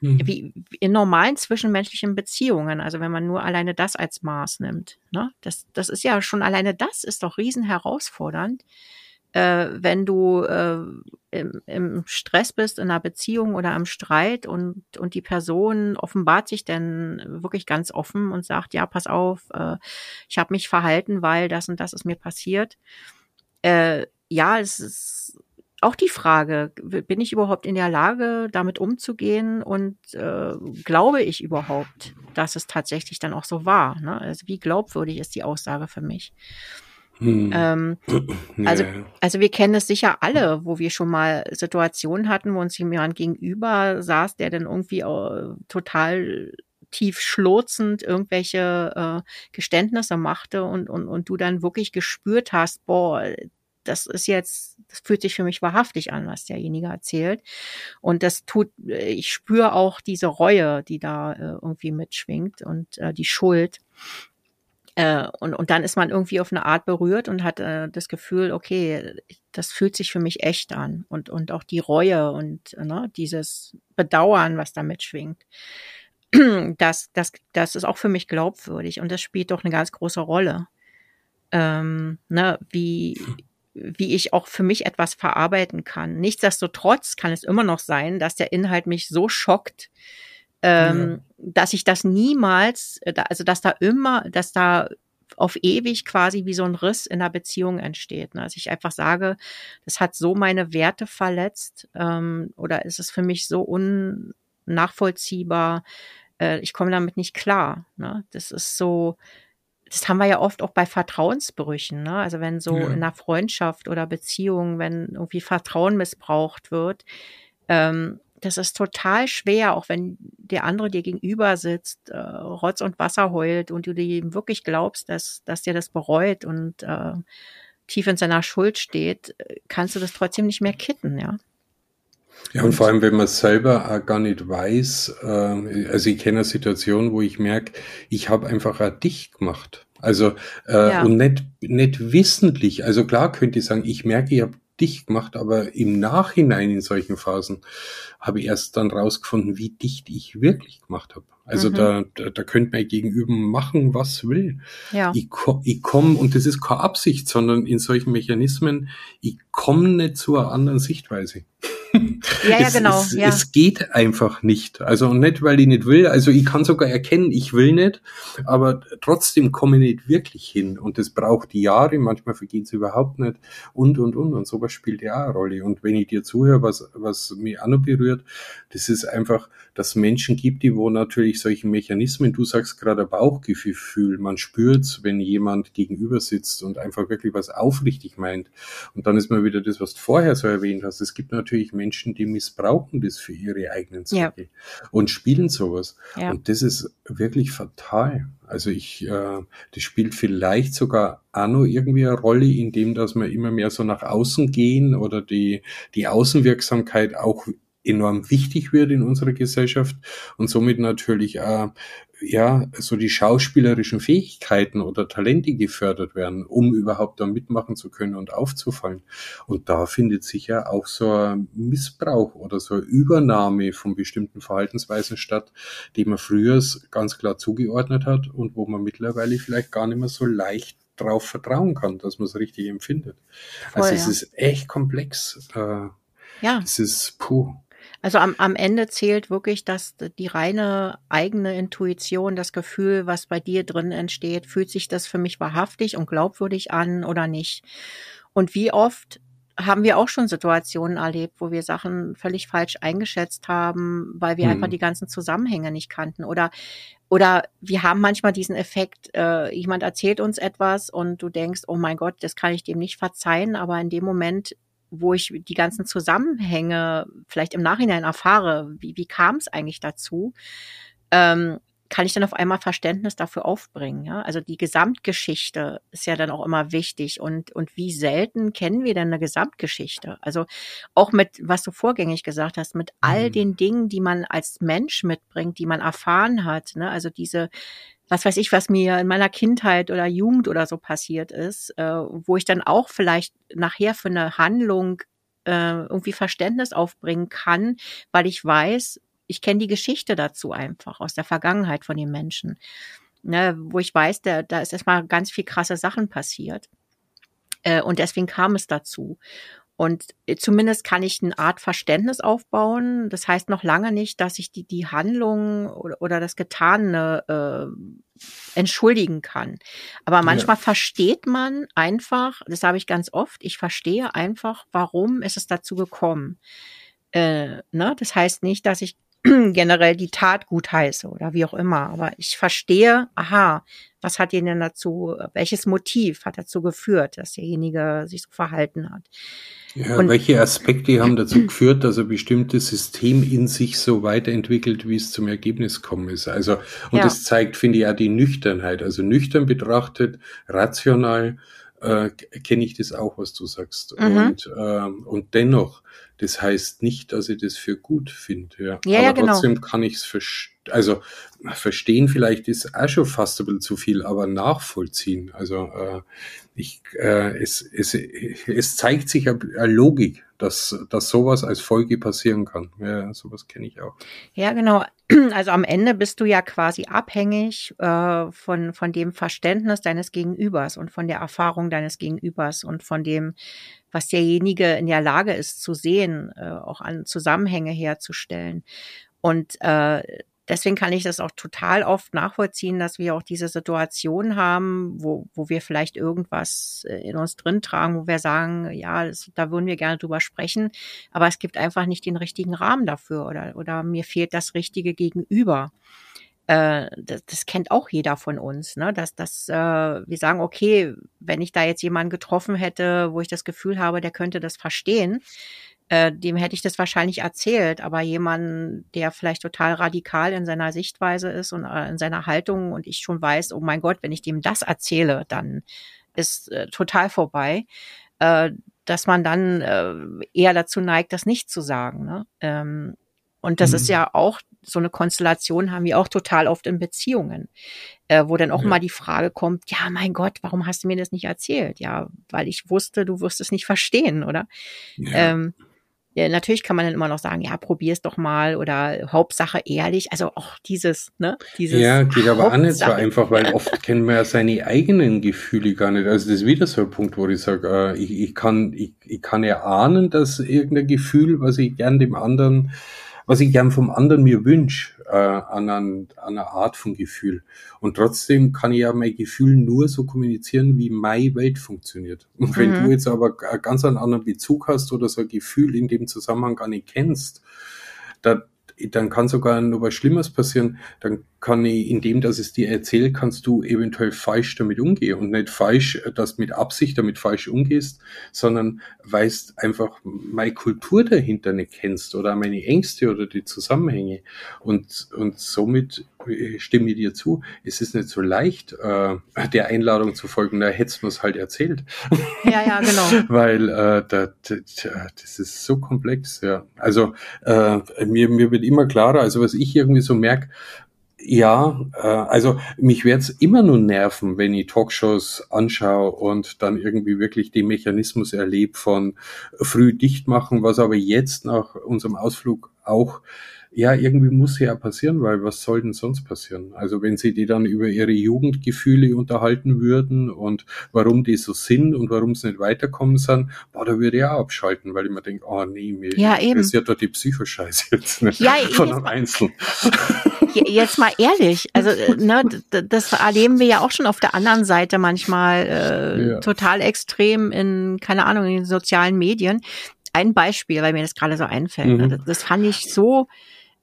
mhm. wie in normalen zwischenmenschlichen Beziehungen, also wenn man nur alleine das als Maß nimmt, ne? das, das ist ja schon alleine das ist doch riesen herausfordernd äh, wenn du äh, im, im Stress bist, in einer Beziehung oder im Streit und, und die Person offenbart sich dann wirklich ganz offen und sagt, ja, pass auf, äh, ich habe mich verhalten, weil das und das ist mir passiert. Äh, ja, es ist auch die Frage, bin ich überhaupt in der Lage, damit umzugehen und äh, glaube ich überhaupt, dass es tatsächlich dann auch so war? Ne? Also wie glaubwürdig ist die Aussage für mich? Hm. Ähm, also, also wir kennen es sicher alle, wo wir schon mal Situationen hatten, wo uns jemand gegenüber saß, der dann irgendwie äh, total tief schlurzend irgendwelche äh, Geständnisse machte und, und, und du dann wirklich gespürt hast, boah, das ist jetzt, das fühlt sich für mich wahrhaftig an, was derjenige erzählt. Und das tut, ich spüre auch diese Reue, die da äh, irgendwie mitschwingt und äh, die Schuld. Äh, und, und dann ist man irgendwie auf eine Art berührt und hat äh, das Gefühl, okay, das fühlt sich für mich echt an. Und, und auch die Reue und ne, dieses Bedauern, was da mitschwingt. Das, das, das ist auch für mich glaubwürdig und das spielt doch eine ganz große Rolle. Ähm, ne, wie, wie ich auch für mich etwas verarbeiten kann. Nichtsdestotrotz kann es immer noch sein, dass der Inhalt mich so schockt, ähm, ja. dass ich das niemals, äh, also dass da immer, dass da auf ewig quasi wie so ein Riss in der Beziehung entsteht. Ne? Also ich einfach sage, das hat so meine Werte verletzt ähm, oder ist es für mich so unnachvollziehbar, äh, ich komme damit nicht klar. Ne? Das ist so, das haben wir ja oft auch bei Vertrauensbrüchen. Ne? Also wenn so ja. in einer Freundschaft oder Beziehung, wenn irgendwie Vertrauen missbraucht wird, ähm, das ist total schwer, auch wenn der andere dir gegenüber sitzt, äh, Rotz und Wasser heult und du ihm wirklich glaubst, dass, dass der das bereut und äh, tief in seiner Schuld steht, kannst du das trotzdem nicht mehr kitten, ja. Ja, und vor allem, wenn man selber auch gar nicht weiß, äh, also ich kenne eine Situation, wo ich merke, ich habe einfach auch dicht gemacht. Also äh, ja. und nicht, nicht wissentlich. Also klar könnte ich sagen, ich merke, ich habe dicht gemacht, aber im Nachhinein in solchen Phasen habe ich erst dann rausgefunden, wie dicht ich wirklich gemacht habe. Also mhm. da, da, da könnte man gegenüber machen, was will. Ja. Ich, ich komme, und das ist keine Absicht, sondern in solchen Mechanismen, ich komme nicht zu einer anderen Sichtweise. Ja, ja, genau. Es, ja. es geht einfach nicht. Also und nicht, weil ich nicht will. Also ich kann sogar erkennen, ich will nicht, aber trotzdem komme ich nicht wirklich hin. Und das braucht die Jahre, manchmal vergeht es überhaupt nicht. Und, und, und. Und sowas spielt ja auch eine Rolle. Und wenn ich dir zuhöre, was, was mich auch noch berührt, das ist einfach, dass es Menschen gibt, die wo natürlich solche Mechanismen, du sagst gerade Bauchgefühl, man spürt, wenn jemand gegenüber sitzt und einfach wirklich was aufrichtig meint. Und dann ist mal wieder das, was du vorher so erwähnt hast. Es gibt natürlich Menschen, die missbrauchen das für ihre eigenen Zwecke ja. und spielen sowas. Ja. Und das ist wirklich fatal. Also ich, äh, das spielt vielleicht sogar auch noch irgendwie eine Rolle, indem dass wir immer mehr so nach außen gehen oder die, die Außenwirksamkeit auch enorm wichtig wird in unserer Gesellschaft und somit natürlich äh, ja so die schauspielerischen Fähigkeiten oder Talente gefördert werden, um überhaupt da mitmachen zu können und aufzufallen. Und da findet sich ja auch so ein Missbrauch oder so eine Übernahme von bestimmten Verhaltensweisen statt, die man früher ganz klar zugeordnet hat und wo man mittlerweile vielleicht gar nicht mehr so leicht drauf vertrauen kann, dass man es richtig empfindet. Voll, also es ja. ist echt komplex. Äh, ja. Es ist puh. Also am, am Ende zählt wirklich, dass die reine eigene Intuition, das Gefühl, was bei dir drin entsteht, fühlt sich das für mich wahrhaftig und glaubwürdig an oder nicht. Und wie oft haben wir auch schon Situationen erlebt, wo wir Sachen völlig falsch eingeschätzt haben, weil wir mhm. einfach die ganzen Zusammenhänge nicht kannten. Oder, oder wir haben manchmal diesen Effekt, äh, jemand erzählt uns etwas und du denkst, oh mein Gott, das kann ich dem nicht verzeihen, aber in dem Moment wo ich die ganzen Zusammenhänge vielleicht im Nachhinein erfahre, wie, wie kam es eigentlich dazu, ähm, kann ich dann auf einmal Verständnis dafür aufbringen. Ja? Also die Gesamtgeschichte ist ja dann auch immer wichtig. Und, und wie selten kennen wir denn eine Gesamtgeschichte? Also auch mit, was du vorgängig gesagt hast, mit all mhm. den Dingen, die man als Mensch mitbringt, die man erfahren hat. Ne? Also diese, was weiß ich, was mir in meiner Kindheit oder Jugend oder so passiert ist, äh, wo ich dann auch vielleicht nachher für eine Handlung äh, irgendwie Verständnis aufbringen kann, weil ich weiß, ich kenne die Geschichte dazu einfach aus der Vergangenheit von den Menschen. Ne, wo ich weiß, da, da ist erstmal ganz viel krasse Sachen passiert. Äh, und deswegen kam es dazu. Und äh, zumindest kann ich eine Art Verständnis aufbauen. Das heißt noch lange nicht, dass ich die, die Handlung oder, oder das Getane äh, entschuldigen kann. Aber manchmal ja. versteht man einfach, das habe ich ganz oft, ich verstehe einfach, warum ist es dazu gekommen. Äh, ne? Das heißt nicht, dass ich generell die Tat gut heiße oder wie auch immer. Aber ich verstehe, aha, was hat ihn denn dazu, welches Motiv hat dazu geführt, dass derjenige sich so verhalten hat. Ja, und, welche Aspekte haben dazu geführt, dass ein bestimmtes System in sich so weiterentwickelt, wie es zum Ergebnis gekommen ist? Also, und ja. das zeigt, finde ich, auch die Nüchternheit. Also nüchtern betrachtet, rational, äh, kenne ich das auch, was du sagst. Mhm. Und, äh, und dennoch, das heißt nicht, dass ich das für gut finde. Ja. ja. aber ja, genau. trotzdem kann ich es verstehen. Also verstehen vielleicht ist auch schon fast ein bisschen zu viel, aber nachvollziehen. Also äh, ich, äh, es, es, es zeigt sich eine Logik, dass, dass sowas als Folge passieren kann. Ja, sowas kenne ich auch. Ja, genau. Also am Ende bist du ja quasi abhängig äh, von, von dem Verständnis deines Gegenübers und von der Erfahrung deines Gegenübers und von dem, was derjenige in der Lage ist zu sehen, äh, auch an Zusammenhänge herzustellen. Und äh, deswegen kann ich das auch total oft nachvollziehen, dass wir auch diese Situation haben, wo, wo wir vielleicht irgendwas äh, in uns drin tragen, wo wir sagen, ja, das, da würden wir gerne drüber sprechen, aber es gibt einfach nicht den richtigen Rahmen dafür oder, oder mir fehlt das richtige Gegenüber. Äh, das, das kennt auch jeder von uns, ne? Dass, dass äh, wir sagen, okay, wenn ich da jetzt jemanden getroffen hätte, wo ich das Gefühl habe, der könnte das verstehen, äh, dem hätte ich das wahrscheinlich erzählt, aber jemand, der vielleicht total radikal in seiner Sichtweise ist und äh, in seiner Haltung und ich schon weiß, oh mein Gott, wenn ich dem das erzähle, dann ist äh, total vorbei, äh, dass man dann äh, eher dazu neigt, das nicht zu sagen. Ne? Ähm, und das mhm. ist ja auch so eine Konstellation haben wir auch total oft in Beziehungen, äh, wo dann auch ja. mal die Frage kommt, ja, mein Gott, warum hast du mir das nicht erzählt? Ja, weil ich wusste, du wirst es nicht verstehen, oder? Ja. Ähm, ja, natürlich kann man dann immer noch sagen, ja, probier's doch mal oder Hauptsache ehrlich. Also auch dieses, ne? Dieses ja, geht aber auch nicht so einfach, weil oft kennt man ja seine eigenen Gefühle gar nicht. Also das ist wieder so ein Punkt, wo ich sage, äh, ich, ich, kann, ich, ich kann erahnen, dass irgendein Gefühl, was ich gern dem anderen was ich gern vom anderen mir wünsche, äh, an, an, an einer Art von Gefühl. Und trotzdem kann ich ja mein Gefühl nur so kommunizieren, wie meine Welt funktioniert. Und wenn mhm. du jetzt aber ganz einen anderen Bezug hast oder so ein Gefühl in dem Zusammenhang gar nicht kennst, da, dann kann sogar noch was Schlimmes passieren. Dann kann ich, indem dass es dir erzähle, kannst du eventuell falsch damit umgehen und nicht falsch, dass mit Absicht damit falsch umgehst, sondern weißt einfach meine Kultur dahinter nicht kennst oder meine Ängste oder die Zusammenhänge und und somit stimme ich dir zu. Es ist nicht so leicht, äh, der Einladung zu folgen. Da hättest du es halt erzählt. Ja, ja, genau. Weil äh, da, da, das ist so komplex. Ja, also äh, mir mir wird immer klarer. Also was ich irgendwie so merke ja, äh, also mich wird's immer nur nerven, wenn ich Talkshows anschaue und dann irgendwie wirklich den Mechanismus erlebe von früh dicht machen, was aber jetzt nach unserem Ausflug auch ja, irgendwie muss ja passieren, weil was soll denn sonst passieren? Also wenn sie die dann über ihre Jugendgefühle unterhalten würden und warum die so sind und warum sie nicht weiterkommen sind, boah, da würde ich auch abschalten, weil ich mir denke, oh nee, mir ja, interessiert doch die Psychoscheiße jetzt nicht ja, von einem Einzelnen. Jetzt mal ehrlich, also äh, ne, das erleben wir ja auch schon auf der anderen Seite manchmal äh, ja. total extrem in, keine Ahnung, in den sozialen Medien. Ein Beispiel, weil mir das gerade so einfällt. Mhm. Das, das fand ich so,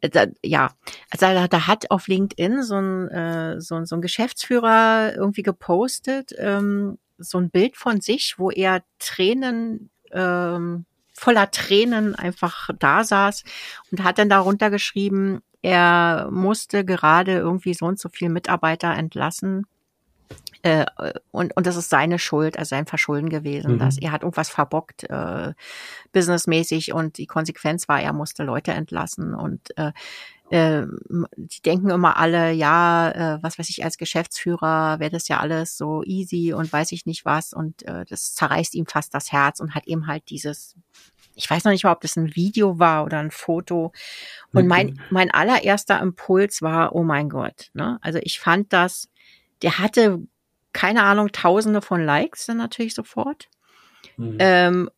da, ja, also da, da hat auf LinkedIn so ein, äh, so, so ein Geschäftsführer irgendwie gepostet, ähm, so ein Bild von sich, wo er Tränen, ähm, voller Tränen einfach da saß und hat dann darunter geschrieben, er musste gerade irgendwie so und so viel Mitarbeiter entlassen äh, und, und das ist seine Schuld, also sein Verschulden gewesen, mhm. dass er hat irgendwas verbockt, äh, businessmäßig und die Konsequenz war, er musste Leute entlassen und äh, äh, die denken immer alle, ja, äh, was weiß ich, als Geschäftsführer wäre das ja alles so easy und weiß ich nicht was und äh, das zerreißt ihm fast das Herz und hat eben halt dieses, ich weiß noch nicht mal, ob das ein Video war oder ein Foto. Und okay. mein, mein allererster Impuls war, oh mein Gott, ne? Also ich fand das, der hatte keine Ahnung, tausende von Likes dann natürlich sofort. Mhm. Ähm,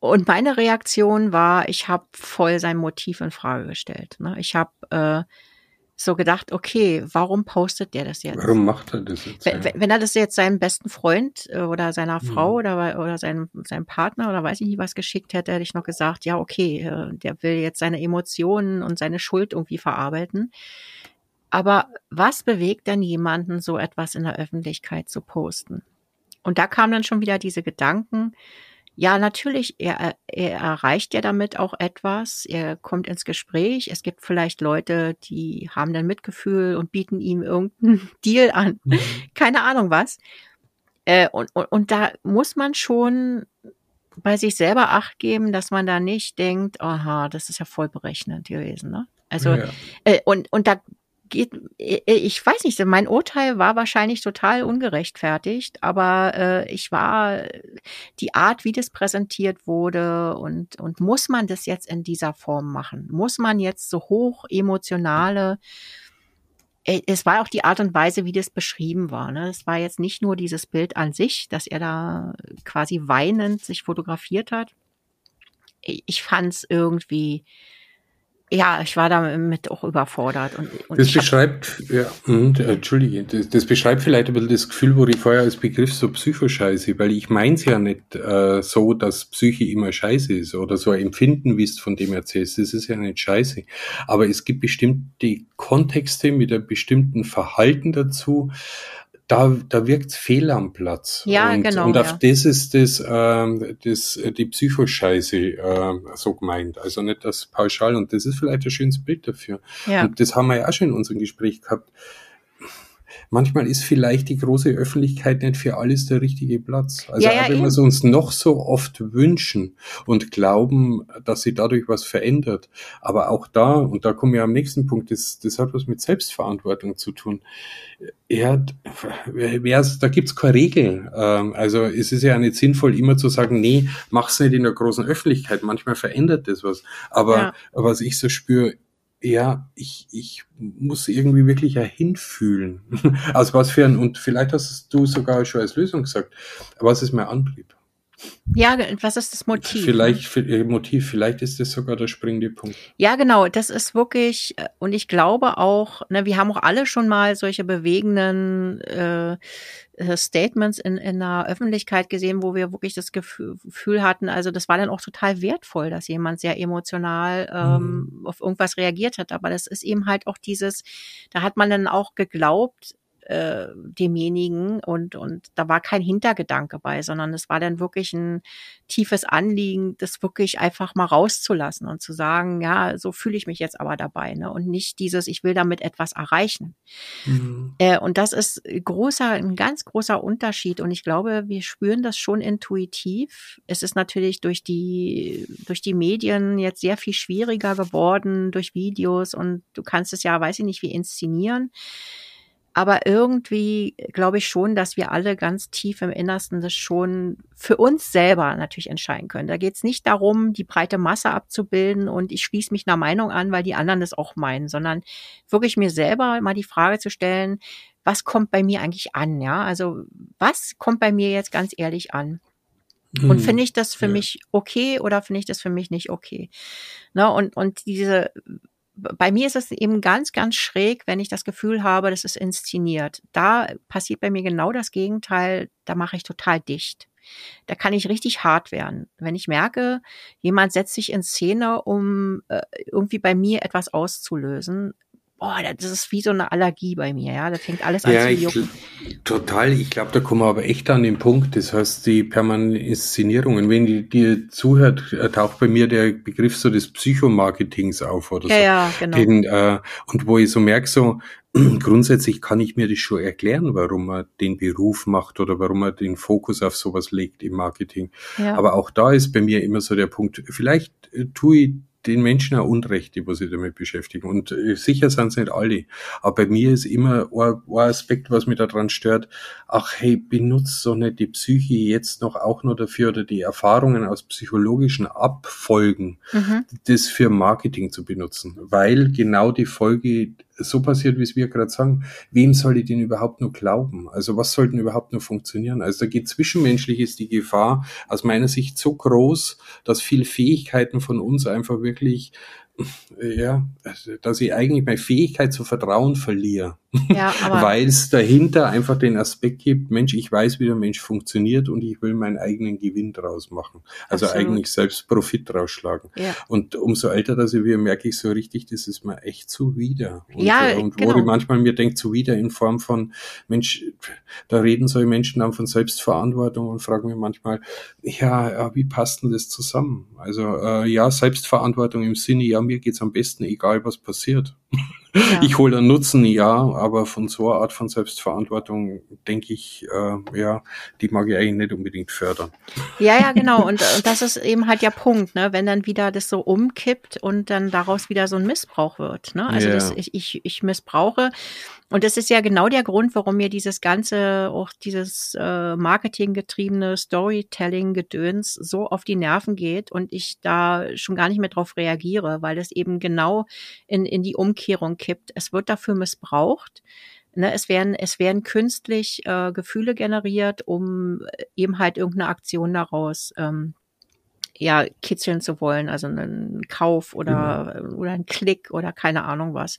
und meine Reaktion war, ich habe voll sein Motiv in Frage gestellt. Ne? Ich habe äh, so gedacht, okay, warum postet der das jetzt? Warum macht er das jetzt? Wenn, wenn er das jetzt seinem besten Freund äh, oder seiner Frau mhm. oder, oder seinem, seinem Partner oder weiß ich nicht was geschickt hätte, hätte ich noch gesagt, ja, okay, äh, der will jetzt seine Emotionen und seine Schuld irgendwie verarbeiten. Aber was bewegt denn jemanden, so etwas in der Öffentlichkeit zu posten? Und da kamen dann schon wieder diese Gedanken, ja, natürlich, er, er erreicht ja damit auch etwas, er kommt ins Gespräch, es gibt vielleicht Leute, die haben dann Mitgefühl und bieten ihm irgendeinen Deal an, mhm. keine Ahnung was. Äh, und, und, und da muss man schon bei sich selber Acht geben, dass man da nicht denkt, aha, das ist ja voll berechnet gewesen. Ne? Also ja. äh, und und da geht, äh, ich weiß nicht, mein Urteil war wahrscheinlich total ungerechtfertigt, aber äh, ich war die Art, wie das präsentiert wurde und, und muss man das jetzt in dieser Form machen? Muss man jetzt so hoch emotionale äh, es war auch die Art und Weise, wie das beschrieben war. Ne? Es war jetzt nicht nur dieses Bild an sich, dass er da quasi weinend sich fotografiert hat. Ich fand es irgendwie ja, ich war damit auch überfordert. Und, und das beschreibt, ja, und, äh, entschuldige, das, das, beschreibt vielleicht ein bisschen das Gefühl, wo ich vorher als Begriff so Psychoscheiße, weil ich meins ja nicht äh, so, dass Psyche immer scheiße ist oder so ein Empfinden, wie es von dem erzählst, das ist ja nicht scheiße. Aber es gibt bestimmte Kontexte mit einem bestimmten Verhalten dazu, da, da wirkt fehl am Platz. Ja, und, genau. Und auf ja. das ist das, ähm, das, die Psychoscheiße äh, so gemeint. Also nicht das pauschal. Und das ist vielleicht ein schönes Bild dafür. Ja. Und das haben wir ja auch schon in unserem Gespräch gehabt. Manchmal ist vielleicht die große Öffentlichkeit nicht für alles der richtige Platz. Also Ja, ja, auch wenn wir es uns noch so oft wünschen und glauben, dass sich dadurch was verändert. Aber auch da, und da kommen wir am nächsten Punkt, das, das hat was mit Selbstverantwortung zu tun. Ja, wär's, da gibt's keine Regel. Ähm, Also es ist ja nicht sinnvoll, immer zu sagen, nee, mach's nicht in der großen Öffentlichkeit. Manchmal verändert das was. Aber Ja. was ich so spüre, ja, ich, ich muss irgendwie wirklich ja hinfühlen. Also was für ein, und vielleicht hast du sogar schon als Lösung gesagt, was ist mein Antrieb? Ja, was ist das Motiv? ne? Vielleicht, für- äh, Motiv, vielleicht ist das sogar der springende Punkt. Ja, genau, das ist wirklich, äh, und ich glaube auch, ne, wir haben auch alle schon mal solche bewegenden äh, äh, Statements in, in der Öffentlichkeit gesehen, wo wir wirklich das Gefühl, Gefühl hatten, also das war dann auch total wertvoll, dass jemand sehr emotional ähm, auf irgendwas reagiert hat. Aber das ist eben halt auch dieses, da hat man dann auch geglaubt, äh, demjenigen und und da war kein Hintergedanke bei, sondern es war dann wirklich ein tiefes Anliegen, das wirklich einfach mal rauszulassen und zu sagen, ja, so fühle ich mich jetzt aber dabei, ne? Und nicht dieses, ich will damit etwas erreichen. Äh, und das ist großer, ein ganz großer Unterschied. Und ich glaube, wir spüren das schon intuitiv. Es ist natürlich durch die, durch die Medien jetzt sehr viel schwieriger geworden, durch Videos und du kannst es ja, weiß ich nicht, wie inszenieren. Aber irgendwie glaube ich schon, dass wir alle ganz tief im Innersten das schon für uns selber natürlich entscheiden können. Da geht es nicht darum, die breite Masse abzubilden und ich schließe mich einer Meinung an, weil die anderen das auch meinen, sondern wirklich mir selber mal die Frage zu stellen, was kommt bei mir eigentlich an? Ja, also was kommt bei mir jetzt ganz ehrlich an? Und finde ich das für Ja. mich okay oder finde ich das für mich nicht okay? Ne? Und, und diese, bei mir ist es eben ganz, ganz schräg, wenn ich das Gefühl habe, das ist inszeniert. Da passiert bei mir genau das Gegenteil. Da mache ich total dicht. Da kann ich richtig hart werden. Wenn ich merke, jemand setzt sich in Szene, um äh, irgendwie bei mir etwas auszulösen. Boah, das ist wie so eine Allergie bei mir, ja. Da fängt alles an Ja, zu ich, total. Ich glaube, da kommen wir aber echt an den Punkt. Das heißt, die permanenten Inszenierungen. Wenn die dir zuhört, äh, taucht bei mir der Begriff so des Psychomarketings auf oder Ja, so. ja, genau. Den, äh, und wo ich so merke, so grundsätzlich kann ich mir das schon erklären, warum man den Beruf macht oder warum man den Fokus auf sowas legt im Marketing. Ja. Aber auch da ist bei mir immer so der Punkt, vielleicht äh, tue ich den Menschen auch Unrecht, die sich damit beschäftigen. Und äh, sicher sind es nicht alle. Aber bei mir ist immer ein, ein Aspekt, was mich daran stört, ach hey, benutzt doch nicht die Psyche jetzt noch auch nur dafür oder die Erfahrungen aus psychologischen Abfolgen, Mhm. das für Marketing zu benutzen. Weil genau die Folge so passiert, wie es wir gerade sagen, wem soll ich denn überhaupt nur glauben? Also was soll denn überhaupt nur funktionieren? Also da geht zwischenmenschlich ist die Gefahr aus meiner Sicht so groß, dass viele Fähigkeiten von uns einfach wirklich ja, also, dass ich eigentlich meine Fähigkeit zu vertrauen verliere, Ja, weil es dahinter einfach den Aspekt gibt, Mensch, ich weiß, wie der Mensch funktioniert und ich will meinen eigenen Gewinn draus machen. Also Absolut. eigentlich selbst Profit drausschlagen. ja. Und umso älter dass ich werde, merke ich so richtig, das ist mir echt zuwider. Und, Ja, äh, und wo genau. ich manchmal mir denke, zuwider in Form von, Mensch, da reden solche Menschen dann von Selbstverantwortung und fragen mir manchmal, ja, ja wie passt denn das zusammen? Also äh, ja, Selbstverantwortung im Sinne, ja, mir geht's am besten, egal was passiert. Ja. Ich hole dann Nutzen, ja, aber von so einer Art von Selbstverantwortung denke ich, äh, ja, die mag ich eigentlich nicht unbedingt fördern. Ja, ja, genau. Und, und das ist eben halt der Punkt, ne? wenn dann wieder das so umkippt und dann daraus wieder so ein Missbrauch wird. Ne? Also Ja. das, ich, ich, ich missbrauche. Und das ist ja genau der Grund, warum mir dieses ganze, auch dieses äh, marketinggetriebene Storytelling-Gedöns so auf die Nerven geht und ich da schon gar nicht mehr drauf reagiere, weil es eben genau in, in die Umkehrung kippt. Es wird dafür missbraucht. Ne, es werden, es werden künstlich äh, Gefühle generiert, um eben halt irgendeine Aktion daraus ähm, ja, kitzeln zu wollen, also einen Kauf oder, oder einen Klick oder keine Ahnung was.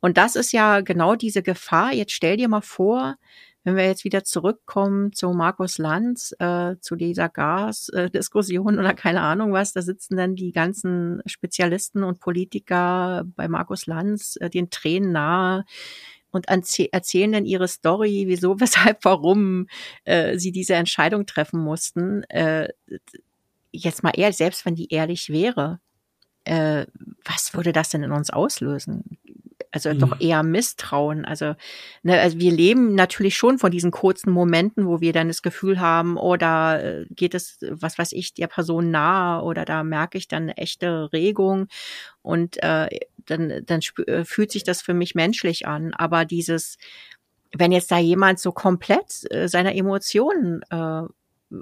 Und das ist ja genau diese Gefahr. Jetzt stell dir mal vor, wenn wir jetzt wieder zurückkommen zu Markus Lanz, äh, zu dieser Gas-Diskussion oder keine Ahnung was, da sitzen dann die ganzen Spezialisten und Politiker bei Markus Lanz äh, den Tränen nahe und erzäh- erzählen dann ihre Story, wieso, weshalb, warum äh, sie diese Entscheidung treffen mussten. Äh, jetzt mal ehrlich, selbst wenn die ehrlich wäre, äh, was würde das denn in uns auslösen? Also mhm. doch eher Misstrauen. Also, ne, also wir leben natürlich schon von diesen kurzen Momenten, wo wir dann das Gefühl haben, oh, da äh, geht es, was weiß ich, der Person nahe oder da merke ich dann eine echte Regung und äh, dann, dann äh, fühlt sich das für mich menschlich an. Aber dieses, wenn jetzt da jemand so komplett äh, seine Emotionen äh,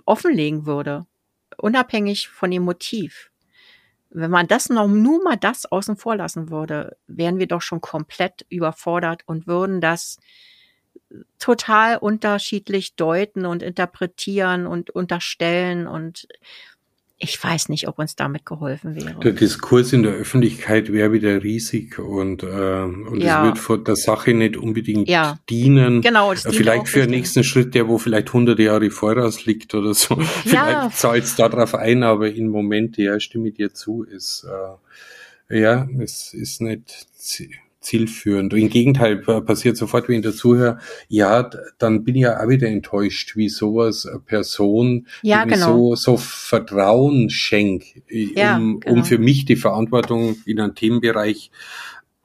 offenlegen würde, unabhängig von dem Motiv, wenn man das noch nur mal das außen vor lassen würde, wären wir doch schon komplett überfordert und würden das total unterschiedlich deuten und interpretieren und unterstellen und ich weiß nicht, ob uns damit geholfen wäre. Der Diskurs in der Öffentlichkeit wäre wieder riesig und, äh, und ja. es wird vor der Sache nicht unbedingt ja. dienen. Genau, das vielleicht für den nächsten Schritt, der wo vielleicht hunderte Jahre voraus liegt oder so. Ja. Vielleicht zahlt es darauf ein, aber im Moment, ja, stimme ich dir zu, ist äh, ja, es ist nicht zielführend. Im Gegenteil passiert sofort, wenn ich dazuhöre, ja, dann bin ich ja auch wieder enttäuscht, wie sowas eine Person ja, genau. so, so Vertrauen schenkt, ja, um, genau. um für mich die Verantwortung in einem Themenbereich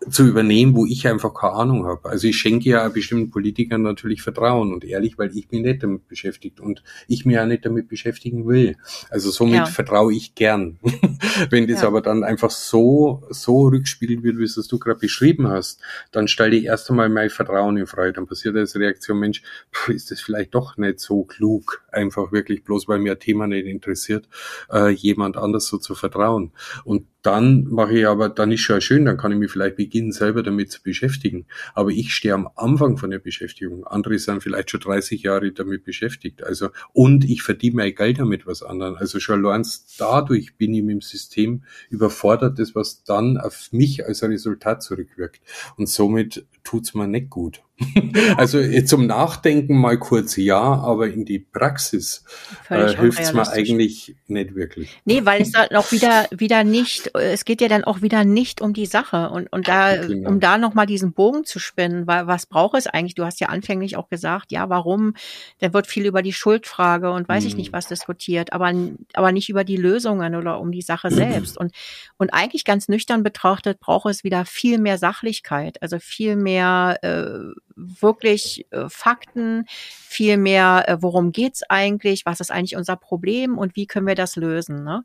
zu übernehmen, wo ich einfach keine Ahnung habe. Also ich schenke ja bestimmten Politikern natürlich Vertrauen und ehrlich, weil ich mich nicht damit beschäftigt und ich mir ja nicht damit beschäftigen will. Also somit ja. vertraue ich gern. Wenn das ja. aber dann einfach so, so rückspiegelt wird, wie es du gerade beschrieben hast, dann stelle ich erst einmal mein Vertrauen in Freude. Dann passiert als Reaktion, Mensch, ist das vielleicht doch nicht so klug, einfach wirklich bloß, weil mir ein Thema nicht interessiert, äh, jemand anders so zu vertrauen. Und dann mache ich aber, dann ist schon schön, dann kann ich mich vielleicht beginnen, selber damit zu beschäftigen. Aber ich stehe am Anfang von der Beschäftigung. Andere sind vielleicht schon 30 Jahre damit beschäftigt. Also, und ich verdiene mein Geld damit was anderen. Also schon allein dadurch bin ich mit dem System überfordert, das was dann auf mich als Resultat zurückwirkt. Und somit tut's mir nicht gut. Also zum Nachdenken mal kurz ja, aber in die Praxis äh, hilft es mir eigentlich nicht wirklich. Nee, weil es dann auch wieder wieder nicht, es geht ja dann auch wieder nicht um die Sache und und da genau. um da noch mal diesen Bogen zu spinnen, weil was braucht es eigentlich? Du hast ja anfänglich auch gesagt, ja, warum? Da wird viel über die Schuldfrage und weiß hm. ich nicht was diskutiert, aber aber nicht über die Lösungen oder um die Sache selbst und und eigentlich ganz nüchtern betrachtet braucht es wieder viel mehr Sachlichkeit, also viel mehr äh, wirklich äh, Fakten, viel mehr, äh, worum geht's eigentlich, was ist eigentlich unser Problem und wie können wir das lösen. Ne?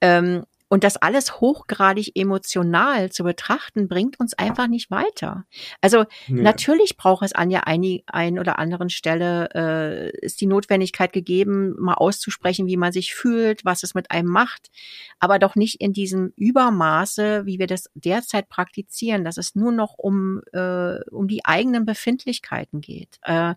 Ähm, und das alles hochgradig emotional zu betrachten, bringt uns einfach nicht weiter. Also ja. natürlich braucht es an der einen ein oder anderen Stelle, äh, ist die Notwendigkeit gegeben, mal auszusprechen, wie man sich fühlt, was es mit einem macht, aber doch nicht in diesem Übermaße, wie wir das derzeit praktizieren, dass es nur noch um, äh, um die eigenen Befindlichkeiten geht. Äh,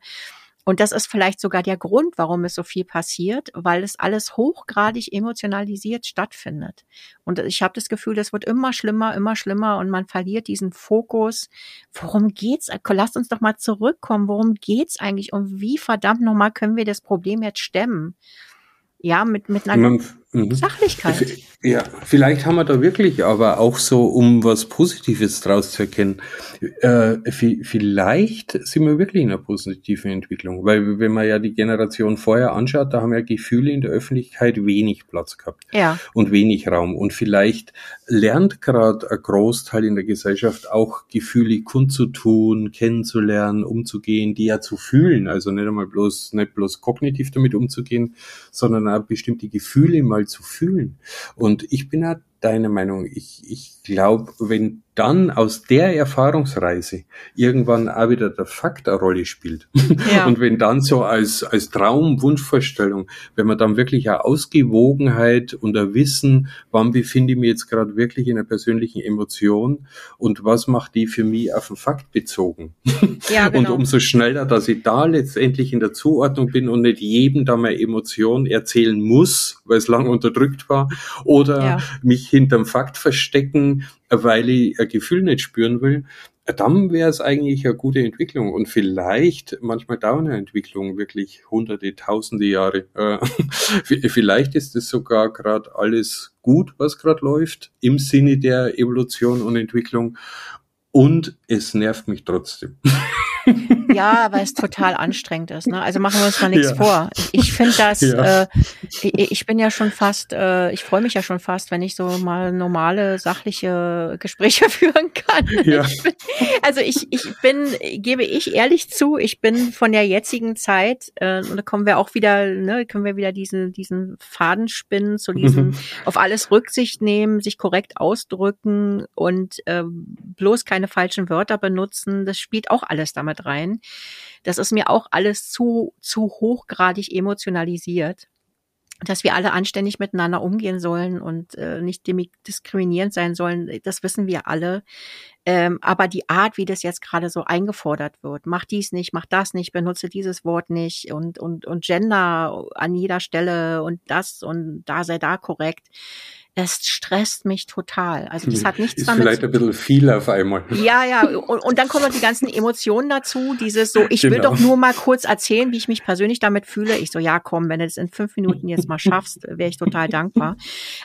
und das ist vielleicht sogar der Grund, warum es so viel passiert, weil es alles hochgradig emotionalisiert stattfindet. Und ich habe das Gefühl, das wird immer schlimmer, immer schlimmer und man verliert diesen Fokus. Worum geht's? Lasst uns doch mal zurückkommen. Worum geht's eigentlich? Und wie verdammt nochmal können wir das Problem jetzt stemmen? Ja, mit, mit einer man, mhm. Sachlichkeit. Ja, vielleicht haben wir da wirklich aber auch so, um was Positives draus zu erkennen, äh, vielleicht sind wir wirklich in einer positiven Entwicklung, weil wenn man ja die Generation vorher anschaut, da haben ja Gefühle in der Öffentlichkeit wenig Platz gehabt ja. und wenig Raum und vielleicht lernt gerade ein Großteil in der Gesellschaft auch Gefühle kundzutun, kennenzulernen, umzugehen, die ja zu fühlen, also nicht einmal bloß, nicht bloß kognitiv damit umzugehen, sondern auch bestimmte Gefühle mal zu fühlen. Und ich bin ja deiner Meinung. Ich, ich glaube, wenn dann aus der Erfahrungsreise irgendwann auch wieder der Fakt eine Rolle spielt. Ja. Und wenn dann so als, als Traum, Wunschvorstellung, wenn man dann wirklich eine Ausgewogenheit und ein Wissen, wann befinde ich mich jetzt gerade wirklich in einer persönlichen Emotion und was macht die für mich auf den Fakt bezogen. Ja, genau. Und umso schneller, dass ich da letztendlich in der Zuordnung bin und nicht jedem da meine Emotion erzählen muss, weil es lang unterdrückt war, oder ja. mich hinterm Fakt verstecken, weil ich ein Gefühl nicht spüren will, dann wäre es eigentlich eine gute Entwicklung. Und vielleicht, manchmal dauern eine Entwicklung wirklich hunderte, tausende Jahre. Äh, vielleicht ist es sogar gerade alles gut, was gerade läuft, im Sinne der Evolution und Entwicklung. Und es nervt mich trotzdem. Ja, weil es total anstrengend ist. Ne? Also machen wir uns mal nichts ja. vor. Ich finde das, ja. äh, ich, bin ja schon fast, äh, ich freue mich ja schon fast, wenn ich so mal normale, sachliche Gespräche führen kann. Ja. Ich bin, also ich, ich bin, gebe ich ehrlich zu, ich bin von der jetzigen Zeit, äh, und da kommen wir auch wieder, ne, können wir wieder diesen, diesen Faden spinnen, zu diesem mhm. auf alles Rücksicht nehmen, sich korrekt ausdrücken und äh, bloß keine falschen Wörter benutzen. Das spielt auch alles damit rein. Das ist mir auch alles zu, zu hochgradig emotionalisiert dass wir alle anständig miteinander umgehen sollen und äh, nicht diskriminierend sein sollen, das wissen wir alle. Ähm, aber die Art, wie das jetzt gerade so eingefordert wird, mach dies nicht, mach das nicht, benutze dieses Wort nicht und, und, und Gender an jeder Stelle und das und da sei da korrekt das stresst mich total. Also das hat nichts ist damit vielleicht ein bisschen viel auf einmal. Ja, ja, und, und dann kommen noch die ganzen Emotionen dazu, dieses so, ich genau. will doch nur mal kurz erzählen, wie ich mich persönlich damit fühle. Ich so, ja, komm, wenn du das in fünf Minuten jetzt mal schaffst, wäre ich total dankbar.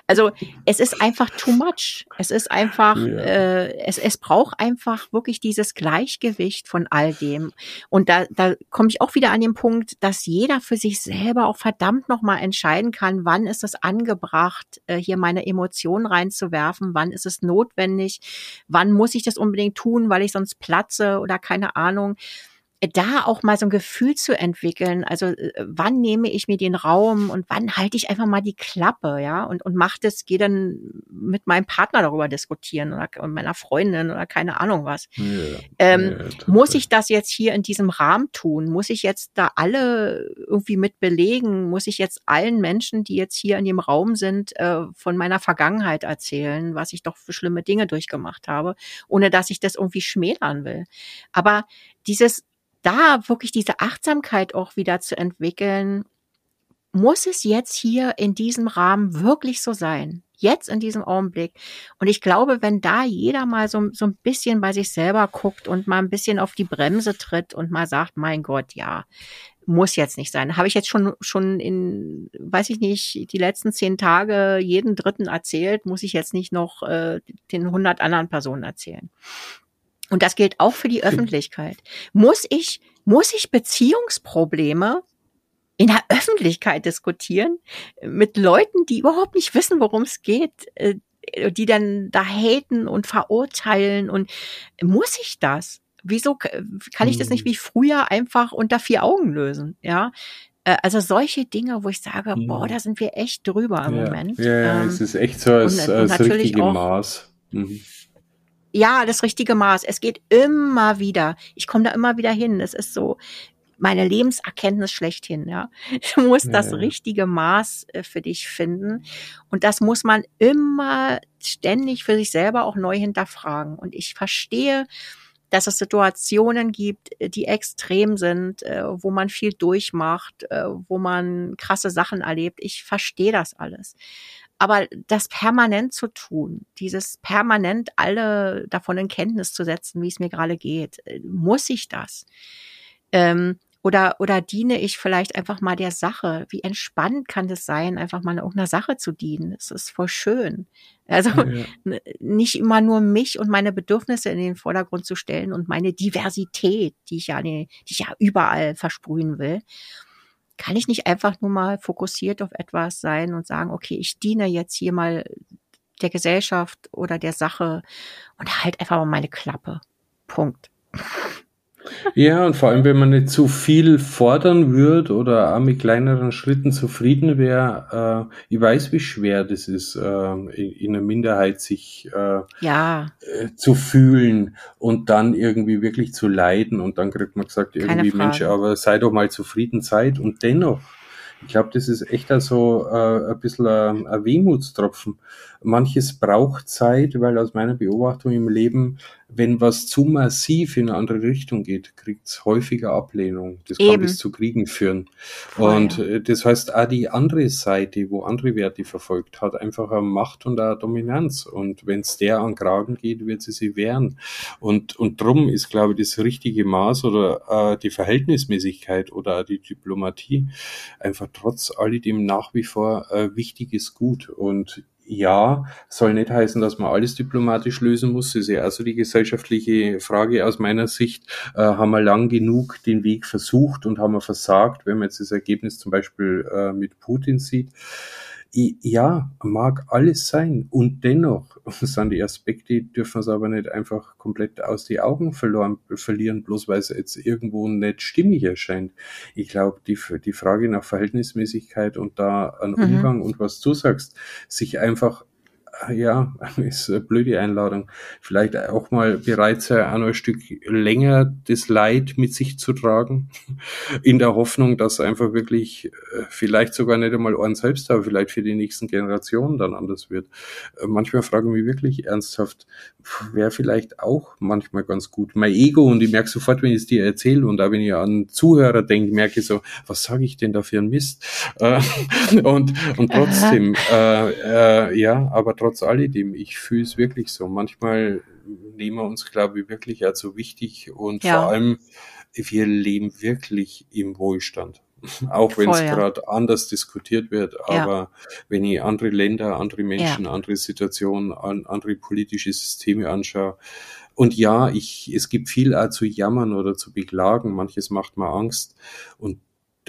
Also es ist einfach too much. Es ist einfach, ja. äh, es, es braucht einfach wirklich dieses Gleichgewicht von all dem. Und da, da komme ich auch wieder an den Punkt, dass jeder für sich selber auch verdammt nochmal entscheiden kann, wann ist es angebracht, äh, hier meine meine Emotionen reinzuwerfen. Wann ist es notwendig? Wann muss ich das unbedingt tun, weil ich sonst platze oder keine Ahnung da auch mal so ein Gefühl zu entwickeln, also äh, wann nehme ich mir den Raum und wann halte ich einfach mal die Klappe, ja, und, und mache das, gehe dann mit meinem Partner darüber diskutieren oder und meiner Freundin oder keine Ahnung was. Ja, ähm, ja, muss ich das jetzt hier in diesem Rahmen tun? Muss ich jetzt da alle irgendwie mit belegen? Muss ich jetzt allen Menschen, die jetzt hier in dem Raum sind, äh, von meiner Vergangenheit erzählen, was ich doch für schlimme Dinge durchgemacht habe, ohne dass ich das irgendwie schmälern will? Aber dieses da wirklich diese Achtsamkeit auch wieder zu entwickeln, muss es jetzt hier in diesem Rahmen wirklich so sein? Jetzt in diesem Augenblick. Und ich glaube, wenn da jeder mal so, so ein bisschen bei sich selber guckt und mal ein bisschen auf die Bremse tritt und mal sagt, mein Gott, ja, muss jetzt nicht sein. Habe ich jetzt schon, schon in, weiß ich nicht, die letzten zehn Tage jeden Dritten erzählt, muss ich jetzt nicht noch äh, den hundert anderen Personen erzählen. Und das gilt auch für die Öffentlichkeit. Muss ich, muss ich Beziehungsprobleme in der Öffentlichkeit diskutieren mit Leuten, die überhaupt nicht wissen, worum es geht, äh, die dann da haten und verurteilen und muss ich das? Wieso kann ich das nicht hm. wie früher einfach unter vier Augen lösen? Ja, äh, also solche Dinge, wo ich sage, boah, hm. da sind wir echt drüber im ja, Moment. Ja, ähm, es ist echt so als, und, als richtige auch, Maß. Mhm ja, das richtige Maß. Es geht immer wieder. Ich komme da immer wieder hin. Es ist so meine Lebenserkenntnis schlechthin, ja. Du musst ja, das richtige Maß äh, für dich finden. Und das muss man immer ständig für sich selber auch neu hinterfragen. Und ich verstehe, dass es Situationen gibt, äh, die extrem sind, äh, wo man viel durchmacht, wo man krasse Sachen erlebt. Ich verstehe das alles. Aber das permanent zu tun, dieses permanent alle davon in Kenntnis zu setzen, wie es mir gerade geht, äh, muss ich das? Ähm, oder, oder diene ich vielleicht einfach mal der Sache? Wie entspannt kann das sein, einfach mal irgendeiner Sache zu dienen? Das ist voll schön. Also ja. nicht immer nur mich und meine Bedürfnisse in den Vordergrund zu stellen und meine Diversität, die ich ja, die ich ja überall versprühen will, kann ich nicht einfach nur mal fokussiert auf etwas sein und sagen, okay, ich diene jetzt hier mal der Gesellschaft oder der Sache und halt einfach mal meine Klappe. Punkt. Ja, und vor allem, wenn man nicht zu viel fordern würde oder auch mit kleineren Schritten zufrieden wäre, äh, ich weiß, wie schwer das ist, äh, in, in einer Minderheit sich äh, ja. äh, zu fühlen und dann irgendwie wirklich zu leiden. Und dann kriegt man gesagt, irgendwie, Mensch, aber sei doch mal zufrieden, Zeit. Und dennoch ich glaube, das ist echt also äh, ein bisschen ein, ein Wehmutstropfen. Manches braucht Zeit, weil aus meiner Beobachtung im Leben, wenn was zu massiv in eine andere Richtung geht, kriegt es häufiger Ablehnung. Das Eben. kann bis zu Kriegen führen. Voll, und äh, das heißt, auch die andere Seite, wo andere Werte verfolgt, hat einfach eine Macht und eine Dominanz. Und wenn es der an Kragen geht, wird sie sie wehren. Und, und drum ist, glaube ich, das richtige Maß oder äh, die Verhältnismäßigkeit oder die Diplomatie einfach trotz alledem nach wie vor äh, wichtiges Gut. Und ja, soll nicht heißen, dass man alles diplomatisch lösen muss. Das ist ja also die gesellschaftliche Frage aus meiner Sicht. Äh, haben wir lang genug den Weg versucht und haben wir versagt, wenn man jetzt das Ergebnis zum Beispiel äh, mit Putin sieht ja, mag alles sein. Und dennoch sind die Aspekte, dürfen es aber nicht einfach komplett aus die Augen verloren, verlieren, bloß weil es jetzt irgendwo nicht stimmig erscheint. Ich glaube, die, die Frage nach Verhältnismäßigkeit und da an mhm. Umgang und was du sagst, sich einfach ja, ist eine blöde Einladung. Vielleicht auch mal bereit sein, auch noch ein Stück länger das Leid mit sich zu tragen, in der Hoffnung, dass einfach wirklich äh, vielleicht sogar nicht einmal einen selbst, aber vielleicht für die nächsten Generationen dann anders wird. Äh, manchmal frage ich mich wirklich ernsthaft, wäre vielleicht auch manchmal ganz gut. Mein Ego, und ich merke sofort, wenn ich es dir erzähle, und auch wenn ich an Zuhörer denke, merke ich so, was sage ich denn da für ein Mist? Äh, und, und trotzdem, äh, äh, ja, aber trotz alledem, ich fühle es wirklich so. Manchmal nehmen wir uns, glaube ich, wirklich als so wichtig und ja. vor allem, wir leben wirklich im Wohlstand. Auch wenn es gerade ja. anders diskutiert wird, aber ja. wenn ich andere Länder, andere Menschen, andere Situationen, andere politische Systeme anschaue, und ja, ich, es gibt viel auch zu jammern oder zu beklagen. Manches macht mir Angst. Und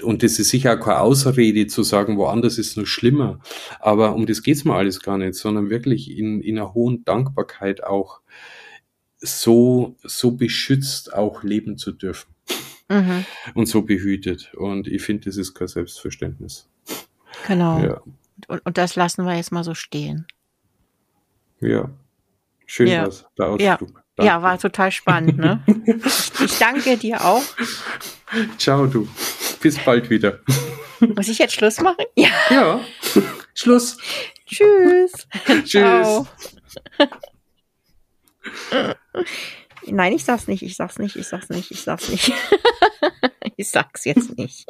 und das ist sicher auch keine Ausrede zu sagen, woanders ist es noch schlimmer. Aber um das geht's mir alles gar nicht, sondern wirklich in, in einer hohen Dankbarkeit auch so, so beschützt auch leben zu dürfen. Mhm. Und so behütet. Und ich finde, das ist kein Selbstverständnis. Genau. Ja. Und, und das lassen wir jetzt mal so stehen. Ja. Schön ja. was, der Ausflug. Ja. ja, war total spannend, ne? ich danke dir auch. Ciao, du. Bis bald wieder. Muss ich jetzt Schluss machen? Ja. ja. Schluss. Tschüss. Tschüss. Ciao. Nein, ich sag's nicht, ich sag's nicht, ich sag's nicht, ich sag's nicht. ich sag's jetzt nicht.